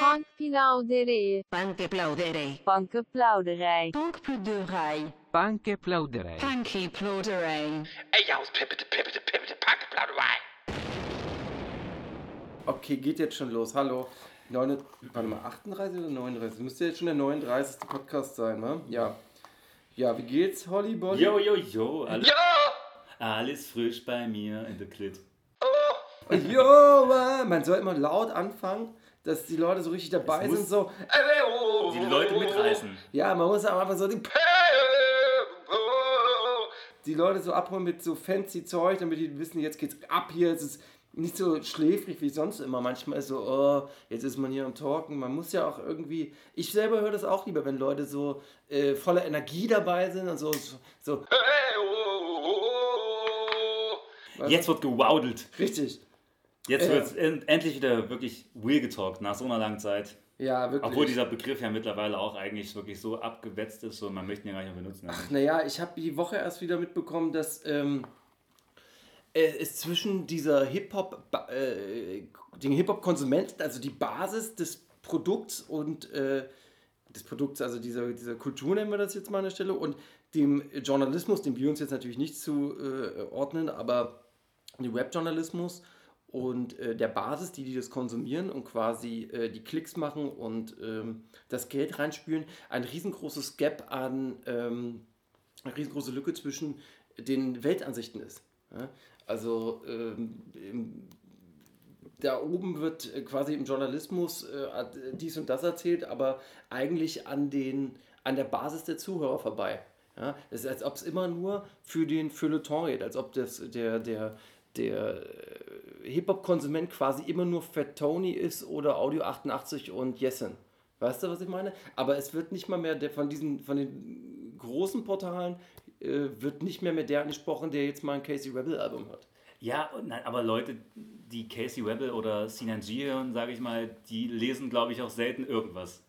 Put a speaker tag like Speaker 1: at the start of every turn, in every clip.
Speaker 1: Punkplauderij.
Speaker 2: Bankplauderij.
Speaker 3: Bankenplauderij.
Speaker 2: Bankplauderij.
Speaker 4: Bankplauderij.
Speaker 2: Bankplauderij.
Speaker 5: Ey, aus Pippete, Pippete, Pippete, Punkplauderei.
Speaker 6: Okay, geht jetzt schon los. Hallo. 9, warte mal, 38 oder 39? Das müsste jetzt schon der 39. Podcast sein, ne? Ja. Ja, wie geht's, Holly Bolly?
Speaker 7: Jo, jo, jo, alles,
Speaker 5: Ja!
Speaker 7: alles frisch bei mir in der Klit.
Speaker 6: Jo, äh, man soll immer laut anfangen, dass die Leute so richtig dabei sind. So,
Speaker 7: Die Leute mitreißen.
Speaker 6: ja, man muss aber einfach so die, die Leute so abholen mit so fancy Zeug, damit die wissen, jetzt geht's ab hier. Es ist nicht so schläfrig wie sonst immer. Manchmal ist so, oh, jetzt ist man hier am Talken. Man muss ja auch irgendwie. Ich selber höre das auch lieber, wenn Leute so äh, voller Energie dabei sind und so, so
Speaker 7: Jetzt wird gewaudelt.
Speaker 6: richtig.
Speaker 7: Jetzt
Speaker 6: Äh.
Speaker 7: wird en endlich wieder wirklich real getalkt nach so einer langen Zeit.
Speaker 6: Ja, wirklich.
Speaker 7: Obwohl dieser Begriff ja mittlerweile auch eigentlich wirklich so abgewetzt ist, so man möchte ihn ja gar nicht mehr benutzen.
Speaker 6: Naja, ich habe die Woche erst wieder mitbekommen, dass ähm, äh, es zwischen dieser Hip-Hop, äh, den Hip-Hop-Konsumenten, also die Basis des Produkts und äh, des Produkts, also dieser, dieser Kultur nennen wir das jetzt mal an der Stelle, und dem Journalismus, dem wir uns jetzt natürlich nicht zuordnen, aber dem Webjournalismus und äh, der Basis, die, die das konsumieren und quasi äh, die Klicks machen und ähm, das Geld reinspülen, ein riesengroßes Gap an, ähm, eine riesengroße Lücke zwischen den Weltansichten ist. Ja? Also ähm, da oben wird quasi im Journalismus äh, dies und das erzählt, aber eigentlich an, den, an der Basis der Zuhörer vorbei. Ja? Es ist, als ob es immer nur für den Feuilleton geht, als ob das, der, der, der äh, Hip-Hop-Konsument quasi immer nur Fat Tony ist oder Audio 88 und Yesin. Weißt du, was ich meine? Aber es wird nicht mal mehr der, von diesen, von den großen Portalen äh, wird nicht mehr mit der angesprochen, der jetzt mal ein Casey Rebel Album hat.
Speaker 7: Ja, nein, aber Leute, die Casey Rebel oder Sinan G hören, sage ich mal, die lesen, glaube ich, auch selten irgendwas.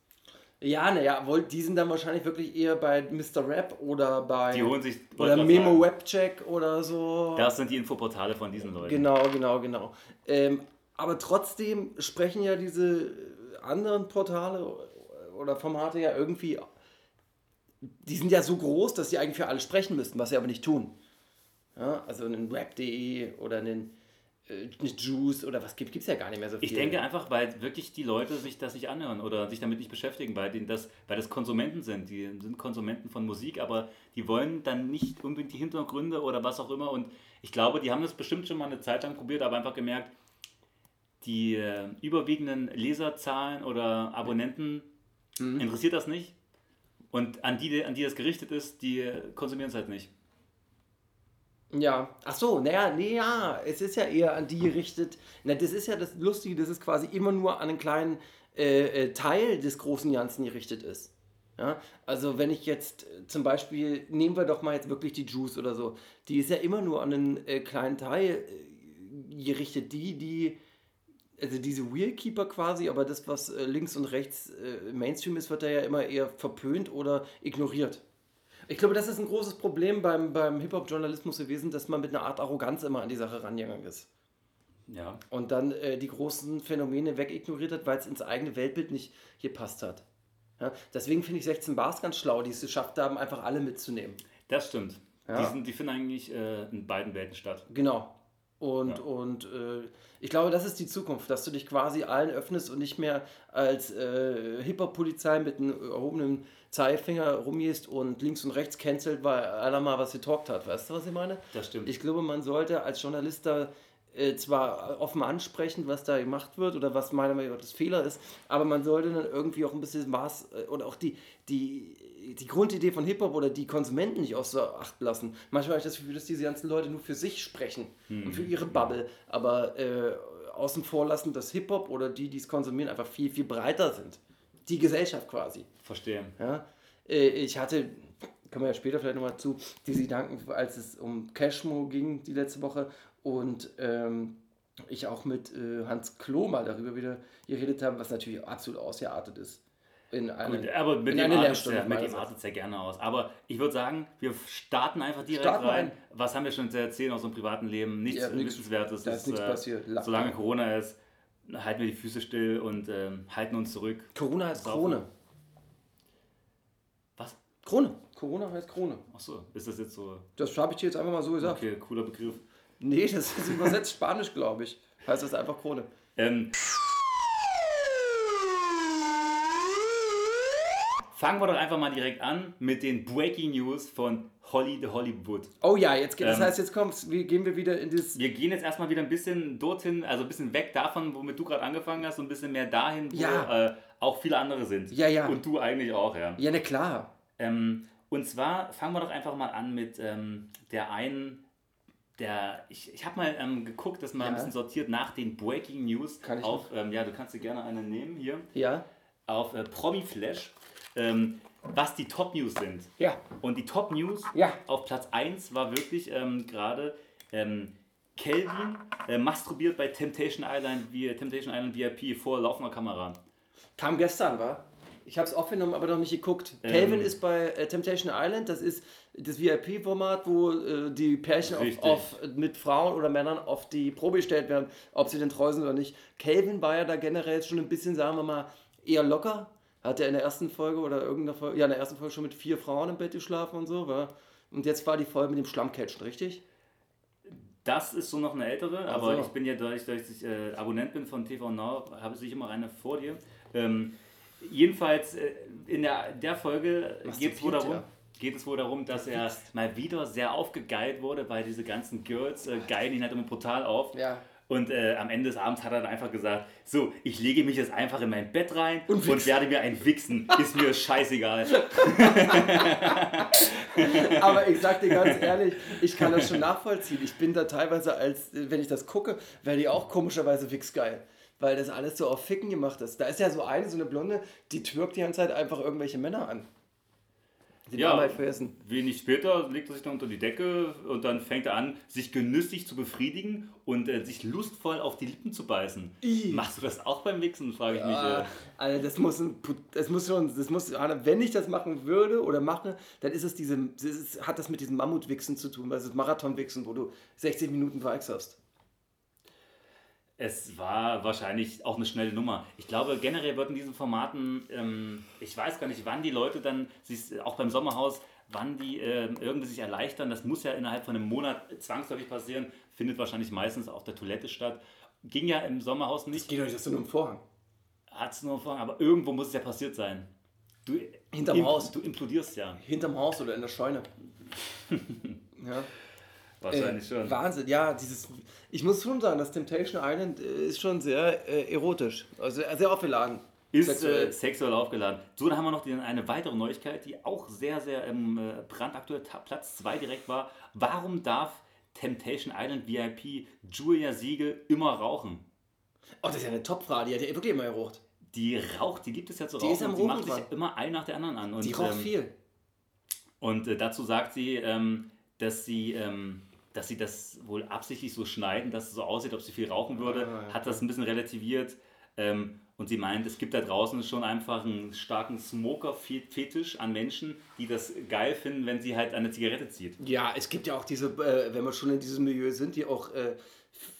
Speaker 6: Ja, naja, die sind dann wahrscheinlich wirklich eher bei Mr. Rap oder bei
Speaker 7: Die holen sich.
Speaker 6: oder Memo Webcheck oder so.
Speaker 7: Das sind die Infoportale von diesen Leuten.
Speaker 6: Genau, genau, genau. Ähm, aber trotzdem sprechen ja diese anderen Portale oder Formate ja irgendwie, die sind ja so groß, dass sie eigentlich für alle sprechen müssten, was sie aber nicht tun. Ja, also einen Rap.de oder einen äh, Juice oder was gibt es ja gar nicht mehr so viel.
Speaker 7: Ich denke einfach, weil wirklich die Leute sich das nicht anhören oder sich damit nicht beschäftigen, weil, denen das, weil das Konsumenten sind. Die sind Konsumenten von Musik, aber die wollen dann nicht unbedingt die Hintergründe oder was auch immer. Und ich glaube, die haben das bestimmt schon mal eine Zeit lang probiert, aber einfach gemerkt, die äh, überwiegenden Leserzahlen oder Abonnenten interessiert das nicht. Und an die, an die das gerichtet ist, die konsumieren es halt nicht.
Speaker 6: Ja, ach so, naja, nee, ja, es ist ja eher an die gerichtet. Na, das ist ja das Lustige, dass es quasi immer nur an einen kleinen äh, äh, Teil des großen Ganzen gerichtet ist. Ja, also wenn ich jetzt äh, zum Beispiel, nehmen wir doch mal jetzt wirklich die Juice oder so, die ist ja immer nur an einen äh, kleinen Teil äh, gerichtet, die, die, also diese Wheelkeeper quasi, aber das, was äh, links und rechts Mainstream ist, wird da ja immer eher verpönt oder ignoriert. Ich glaube, das ist ein großes Problem beim, beim Hip-Hop-Journalismus gewesen, dass man mit einer Art Arroganz immer an die Sache rangegangen ist.
Speaker 7: Ja.
Speaker 6: Und dann äh, die großen Phänomene wegignoriert hat, weil es ins eigene Weltbild nicht gepasst hat. Ja? Deswegen finde ich 16 Bars ganz schlau, die es geschafft haben, einfach alle mitzunehmen.
Speaker 7: Das stimmt.
Speaker 6: Ja.
Speaker 7: Die, sind, die finden eigentlich äh, in beiden Welten statt.
Speaker 6: Genau. Und,
Speaker 7: Ja.
Speaker 6: und äh, ich glaube, das ist die Zukunft, dass du dich quasi allen öffnest und nicht mehr als äh, Hip-Hop-Polizei mit einem erhobenen Zeigefinger rumgehst und links und rechts cancelt, weil einer mal was getalkt hat. Weißt du, was ich meine?
Speaker 7: Das stimmt.
Speaker 6: Ich glaube, man sollte als Journalist da äh, zwar offen ansprechen, was da gemacht wird oder was meiner Meinung nach das Fehler ist, aber man sollte dann irgendwie auch ein bisschen Maß äh, oder auch die, die, die Grundidee von Hip-Hop oder die Konsumenten nicht außer Acht lassen. Manchmal habe ich das Gefühl, dass diese ganzen Leute nur für sich sprechen und für ihre Bubble, aber äh, außen vor lassen, dass Hip-Hop oder die, die es konsumieren, einfach viel, viel breiter sind. Die Gesellschaft quasi.
Speaker 7: Verstehe.
Speaker 6: Ja? Äh, Ich hatte, kommen wir ja später vielleicht nochmal zu, diese Gedanken, als es um Cashmo ging die letzte Woche und ähm, ich auch mit äh, Hans Klo mal darüber wieder geredet habe, was natürlich absolut ausgeartet ist. In einem,
Speaker 7: Gut, aber mit
Speaker 6: in
Speaker 7: dem artet
Speaker 6: Lehrstunde
Speaker 7: ja, mit dem artet's ja gerne aus. Aber ich würde sagen, wir starten einfach direkt
Speaker 6: Starten
Speaker 7: rein.
Speaker 6: ein.
Speaker 7: Was haben wir schon zu erzählen aus unserem privaten Leben? Nichts
Speaker 6: Ja,
Speaker 7: Wissenswertes.
Speaker 6: da ist nichts passiert. La-
Speaker 7: Solange Corona ist, halten wir die Füße still und ähm, halten uns zurück.
Speaker 6: Corona heißt
Speaker 7: Saufen.
Speaker 6: Krone.
Speaker 7: Was?
Speaker 6: Krone. Corona heißt Krone.
Speaker 7: Achso, ist das jetzt so?
Speaker 6: Das habe ich dir jetzt einfach mal so gesagt.
Speaker 7: Okay, cooler Begriff.
Speaker 6: Nee, das ist übersetzt Spanisch, glaube ich. Heißt das einfach Krone.
Speaker 7: Ähm, fangen wir doch einfach mal direkt an mit den Breaking News von Holly the Hollywood.
Speaker 6: Oh ja, jetzt geht, das
Speaker 7: Ähm,
Speaker 6: heißt, jetzt kommt's, wie gehen wir wieder in das.
Speaker 7: Wir gehen jetzt erstmal wieder ein bisschen dorthin, also ein bisschen weg davon, womit du gerade angefangen hast, und ein bisschen mehr dahin, wo
Speaker 6: Ja.
Speaker 7: äh, auch viele andere sind.
Speaker 6: Ja, ja.
Speaker 7: Und du eigentlich auch, ja.
Speaker 6: Ja, na klar.
Speaker 7: Ähm, und zwar fangen wir doch einfach mal an mit ähm, der einen, der, ich, ich habe mal ähm, geguckt, das mal ein
Speaker 6: Ja.
Speaker 7: bisschen sortiert nach den Breaking News
Speaker 6: Kann ich
Speaker 7: auf, ähm, ja, du kannst dir gerne eine nehmen hier,
Speaker 6: Ja.
Speaker 7: auf äh, Promi Flash, ähm, was die Top News sind.
Speaker 6: Ja.
Speaker 7: Und die Top News
Speaker 6: Ja.
Speaker 7: auf Platz 1 war wirklich ähm, gerade ähm, Kelvin äh, masturbiert bei Temptation Island, wie, Temptation Island VIP vor laufender Kamera.
Speaker 6: Kam gestern, war? Ich habe es aufgenommen, aber noch nicht geguckt.
Speaker 7: Ähm.
Speaker 6: Calvin ist bei äh, Temptation Island. Das ist das VIP-Format, wo äh, die Pärchen auf, auf, mit Frauen oder Männern auf die Probe gestellt werden, ob sie denn treu sind oder nicht. Calvin war ja da generell schon ein bisschen, sagen wir mal, eher locker. Hat er in der ersten Folge oder irgendeiner Folge, ja, in der ersten Folge schon mit vier Frauen im Bett geschlafen und so, war. Und jetzt war die Folge mit dem Schlammcatchen, richtig?
Speaker 7: Das ist so noch eine ältere, aber
Speaker 6: so.
Speaker 7: ich bin ja, dadurch, dass ich äh, Abonnent bin von TV Now, habe ich immer eine vor dir. Ähm, jedenfalls äh, in der, der Folge geht es wohl darum, geht es wohl darum, dass er mal wieder sehr aufgegeilt wurde, weil diese ganzen Girls äh, geilen ihn halt immer brutal auf.
Speaker 6: Ja.
Speaker 7: Und äh, am Ende des Abends hat er dann einfach gesagt, so, ich lege mich jetzt einfach in mein Bett rein
Speaker 6: Und
Speaker 7: und, werde mir ein Wichsen. Ist mir scheißegal.
Speaker 6: Aber ich sag dir ganz ehrlich, ich kann das schon nachvollziehen. Ich bin da teilweise als, wenn ich das gucke, werde ich auch komischerweise wichsgeil. Weil das alles so auf Ficken gemacht ist. Da ist ja so eine, so eine Blonde, die türkt die ganze Zeit einfach irgendwelche Männer an. Die
Speaker 7: Ja.
Speaker 6: Halt vergessen.
Speaker 7: Wenig später legt er sich dann unter die Decke und dann fängt er an, sich genüsslich zu befriedigen und äh, sich lustvoll auf die Lippen zu beißen.
Speaker 6: Ih.
Speaker 7: Machst du das auch beim Wichsen, frage ich mich.
Speaker 6: Ah,
Speaker 7: Äh.
Speaker 6: also das muss, ein, das muss schon, das muss, wenn ich das machen würde oder mache, dann ist es diese, das ist, hat das mit diesem Mammutwichsen zu tun, weil es ist Marathonwichsen, wo du 60 Minuten hast.
Speaker 7: Es war wahrscheinlich auch eine schnelle Nummer. Ich glaube, generell wird in diesen Formaten, ähm, ich weiß gar nicht, wann die Leute dann, auch beim Sommerhaus, wann die ähm, irgendwie sich erleichtern. Das muss ja innerhalb von einem Monat zwangsläufig passieren. Findet wahrscheinlich meistens auf der Toilette statt. Ging ja im Sommerhaus nicht.
Speaker 6: Geht euch das nur im Vorhang.
Speaker 7: Hat es nur vorhin, aber irgendwo muss es ja passiert sein. Du,
Speaker 6: Hinterm Haus.
Speaker 7: Du implodierst ja.
Speaker 6: Hinterm Haus oder in der Scheune. ja.
Speaker 7: Wahrscheinlich
Speaker 6: Äh,
Speaker 7: schon.
Speaker 6: Wahnsinn, ja, dieses. Ich muss schon sagen, das Temptation Island äh, ist schon sehr äh, erotisch. Also äh, sehr aufgeladen.
Speaker 7: Ist
Speaker 6: Sexuell.
Speaker 7: äh, sexuell aufgeladen. So, dann haben wir noch die, eine weitere Neuigkeit, die auch sehr, sehr ähm, äh, brandaktuell Platz 2 direkt war. Warum darf Temptation Island VIP Julia Siegel immer rauchen?
Speaker 6: Oh, das ist ja eine Top-Frage, die hat ja wirklich immer geraucht.
Speaker 7: Die raucht, die gibt es ja zu
Speaker 6: Die
Speaker 7: rauchen
Speaker 6: ist am
Speaker 7: die macht
Speaker 6: Rauchen
Speaker 7: sich
Speaker 6: dran.
Speaker 7: immer ein nach der anderen an. Und,
Speaker 6: Die raucht
Speaker 7: ähm,
Speaker 6: viel.
Speaker 7: Und äh, dazu sagt sie, ähm, dass sie, ähm, dass sie das wohl absichtlich so schneiden, dass es so aussieht, ob sie viel rauchen würde.
Speaker 6: Ah, ja.
Speaker 7: Hat das ein bisschen relativiert. Ähm, und sie meint, es gibt da draußen schon einfach einen starken Smoker-Fetisch an Menschen, die das geil finden, wenn sie halt eine Zigarette zieht.
Speaker 6: Ja, es gibt ja auch diese, äh, wenn wir schon in diesem Milieu sind, die auch äh,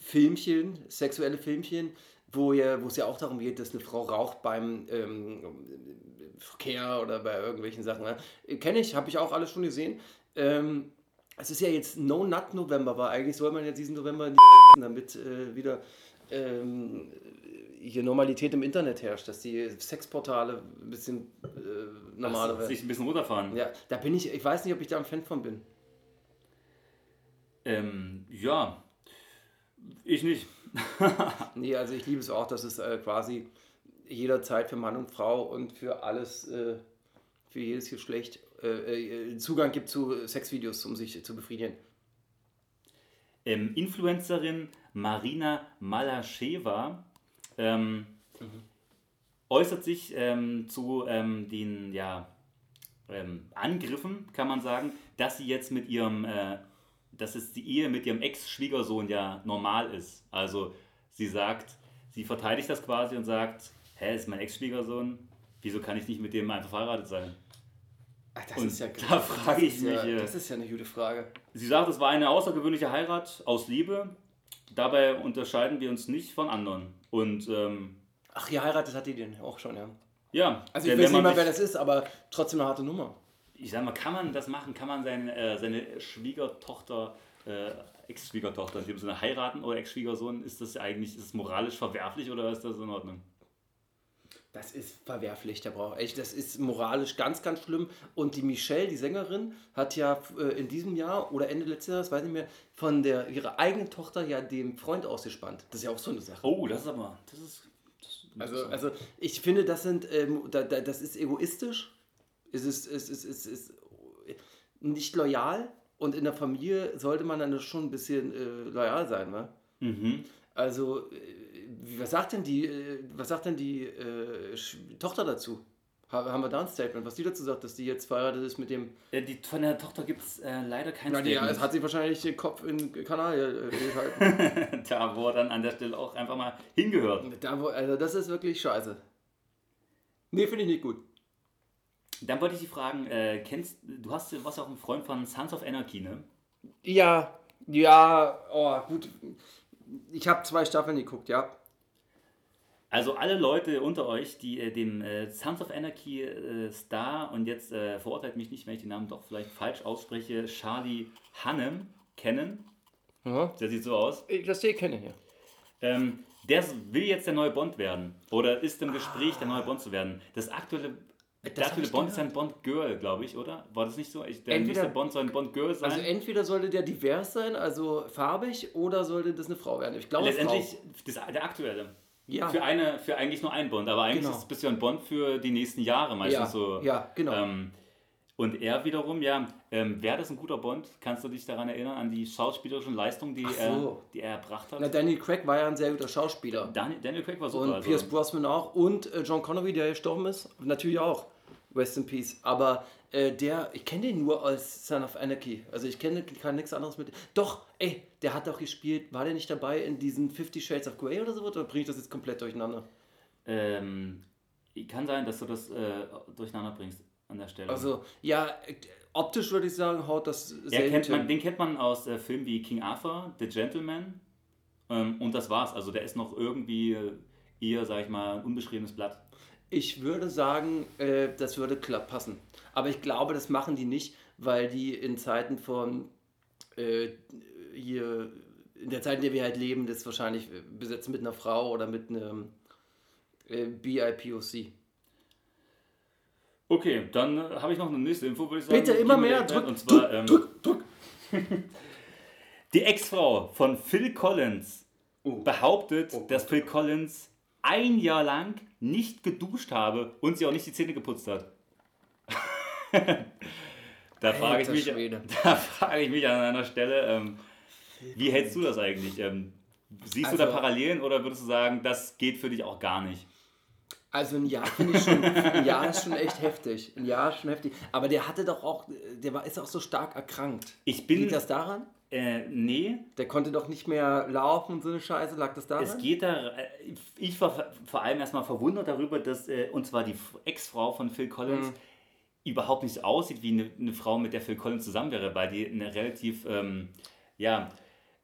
Speaker 6: Filmchen, sexuelle Filmchen, wo, ja, wo es ja auch darum geht, dass eine Frau raucht beim ähm, Verkehr oder bei irgendwelchen Sachen. Ne? Kenne ich, habe ich auch alles schon gesehen. Ähm, es ist ja jetzt No Nut November, aber eigentlich soll man ja diesen November nicht damit äh, wieder ähm, hier Normalität im Internet herrscht, dass die Sexportale ein bisschen äh, normaler werden.
Speaker 7: sich ein bisschen runterfahren.
Speaker 6: Ja, da bin ich, ich weiß nicht, ob ich da ein Fan von bin.
Speaker 7: Ähm, ja, ich nicht.
Speaker 6: Nee, also ich liebe es auch, dass es äh, quasi jederzeit für Mann und Frau und für alles, äh, für jedes Geschlecht äh, äh, Zugang gibt zu Sexvideos, um sich zu befriedigen.
Speaker 7: ähm, Influencerin Marina Malascheva ähm, äußert sich ähm, zu ähm, den ja, ähm, Angriffen, kann man sagen, dass sie jetzt mit ihrem, äh, dass es die Ehe mit ihrem Ex-Schwiegersohn ja normal ist. Also sie sagt, sie verteidigt das quasi und sagt, hä, ist mein Ex-Schwiegersohn, wieso kann ich nicht mit dem einfach verheiratet sein?
Speaker 6: Ach, das
Speaker 7: Und da frage ich
Speaker 6: ist ja,
Speaker 7: mich, äh,
Speaker 6: Das ist ja eine gute Frage.
Speaker 7: Sie sagt, es war eine außergewöhnliche Heirat aus Liebe. dabei unterscheiden wir uns nicht von anderen. Und ähm,
Speaker 6: Ach, geheiratet hat die den auch schon, ja.
Speaker 7: ja,
Speaker 6: Also ich weiß nicht mal,
Speaker 7: sich-
Speaker 6: wer das ist, aber trotzdem eine harte Nummer.
Speaker 7: ich sag mal, kann man das machen? Kann man seine, äh, seine Schwiegertochter, äh, Ex-Schwiegertochter in dem Sinne heiraten oder Ex-Schwiegersohn? Ist das eigentlich ist das moralisch verwerflich oder ist das in Ordnung?
Speaker 6: Das ist verwerflich, der braucht echt, das ist moralisch ganz, ganz schlimm. Und die Michelle, die Sängerin, hat ja äh, in diesem Jahr oder Ende letztes Jahres, weiß nicht mehr, von der, ihrer eigenen Tochter ja dem Freund ausgespannt. Das ist ja auch so eine Sache.
Speaker 7: Oh, das ist aber. Das ist. Das
Speaker 6: Also, also ich finde, das sind, ähm, da, da, das ist egoistisch, es ist, es ist, es ist nicht loyal und in der Familie sollte man dann schon ein bisschen äh, loyal sein, wa?
Speaker 7: mhm.
Speaker 6: Also, äh, was sagt denn die, äh, was sagt denn die äh, Sch- Tochter dazu? Ha- Haben wir da ein Statement, was die dazu sagt, dass die jetzt verheiratet ist mit dem.
Speaker 7: Äh, die, von der Tochter gibt es äh, leider kein
Speaker 6: die,
Speaker 7: Statement.
Speaker 6: hat sie wahrscheinlich den Kopf in Kanal äh, gehalten.
Speaker 7: da, wo er dann an der Stelle auch einfach mal hingehört.
Speaker 6: da, wo, also, das ist wirklich scheiße. Nee, finde ich nicht gut.
Speaker 7: Dann wollte ich dich fragen, äh, kennst du hast du warst auch ein Freund von Sons of Anarchy, ne?
Speaker 6: Ja, ja, oh, gut. Ich habe zwei Staffeln geguckt, ja.
Speaker 7: Also alle Leute unter euch, die äh, den äh, Sons of Anarchy äh, Star und jetzt äh, verurteilt mich nicht, wenn ich den Namen doch vielleicht falsch ausspreche, Charlie Hannem kennen.
Speaker 6: ja.
Speaker 7: Der sieht so aus.
Speaker 6: Ich das kenne ich ja.
Speaker 7: Ähm, der will jetzt der neue Bond werden. Oder ist im Gespräch, der neue Bond zu werden. Das aktuelle, der
Speaker 6: hab
Speaker 7: aktuelle
Speaker 6: ich
Speaker 7: Bond ist ein Bond-Girl, glaube ich, oder? War das nicht so? Ich, der
Speaker 6: Entweder-
Speaker 7: nächste Bond soll ein Bond-Girl sein.
Speaker 6: Also entweder sollte der divers sein, also farbig, oder sollte das eine Frau werden. Ich glaube,
Speaker 7: Letztendlich
Speaker 6: Frau.
Speaker 7: das, der aktuelle.
Speaker 6: Ja.
Speaker 7: Für, eine, für eigentlich nur einen Bond, aber eigentlich
Speaker 6: Genau.
Speaker 7: ist es bisher ein Bond für die nächsten Jahre meistens
Speaker 6: Ja,
Speaker 7: so.
Speaker 6: ja, genau.
Speaker 7: Ähm, und er wiederum, ja, ähm, wäre das ein guter Bond? Kannst du dich daran erinnern, an die schauspielerischen Leistungen, die,
Speaker 6: so.
Speaker 7: er, die er erbracht hat?
Speaker 6: Na, Daniel Craig war ja ein sehr guter Schauspieler.
Speaker 7: Daniel, Daniel Craig war super.
Speaker 6: Und
Speaker 7: also.
Speaker 6: Pierce Brosnan auch. Und äh, John Connery, der gestorben ist, natürlich auch. Rest in Peace. Aber äh, der, ich kenne den nur als Son of Anarchy. Also ich kenne kann nichts anderes mit. Doch, ey, der hat doch gespielt. War der nicht dabei in diesen Fifty Shades of Grey oder so? Oder bringe ich das jetzt komplett durcheinander?
Speaker 7: Ähm, kann sein, dass du das äh, durcheinander bringst an der Stelle.
Speaker 6: Also, ja, äh, optisch würde ich sagen, haut das sehr
Speaker 7: kennt man, den kennt man aus äh, Filmen wie King Arthur, The Gentleman. Ähm, und das war's. Also der ist noch irgendwie äh, eher, sag ich mal, ein unbeschriebenes Blatt.
Speaker 6: Ich würde sagen, äh, das würde klapp passen. Aber ich glaube, das machen die nicht, weil die in Zeiten von äh, hier, in der Zeit, in der wir halt leben, das wahrscheinlich äh, besetzen mit einer Frau oder mit einem äh, BIPOC.
Speaker 7: Okay, dann äh, habe ich noch eine nächste Info, würde ich sagen.
Speaker 6: Bitte immer mehr, drück.
Speaker 7: Und zwar, ähm,
Speaker 6: drück, drück.
Speaker 7: Die Ex-Frau von Phil Collins
Speaker 6: Oh.
Speaker 7: behauptet,
Speaker 6: Oh
Speaker 7: dass Phil Collins ein Jahr lang nicht geduscht habe und sie auch nicht die Zähne geputzt hat. da frage ich, mich, da frage ich mich an einer Stelle, ähm, wie hältst du das eigentlich? Ähm, siehst du da
Speaker 6: Also-
Speaker 7: Parallelen oder würdest du sagen, das geht für dich auch gar nicht?
Speaker 6: Also ein Jahr finde ich schon, ein Jahr ist schon echt heftig. Ein Jahr ist schon heftig. Aber der hatte doch auch, der war, ist auch so stark erkrankt.
Speaker 7: Ich bin,
Speaker 6: Liegt das daran?
Speaker 7: Äh, nee,
Speaker 6: Der konnte doch nicht mehr laufen und so eine Scheiße. Lag das daran?
Speaker 7: Es geht da, äh, ich war vor allem erstmal verwundert darüber, dass, äh, und zwar die Ex-Frau von Phil Collins,
Speaker 6: Mhm.
Speaker 7: überhaupt nicht so aussieht wie eine, eine Frau, mit der Phil Collins zusammen wäre, weil die eine relativ, ähm, ja,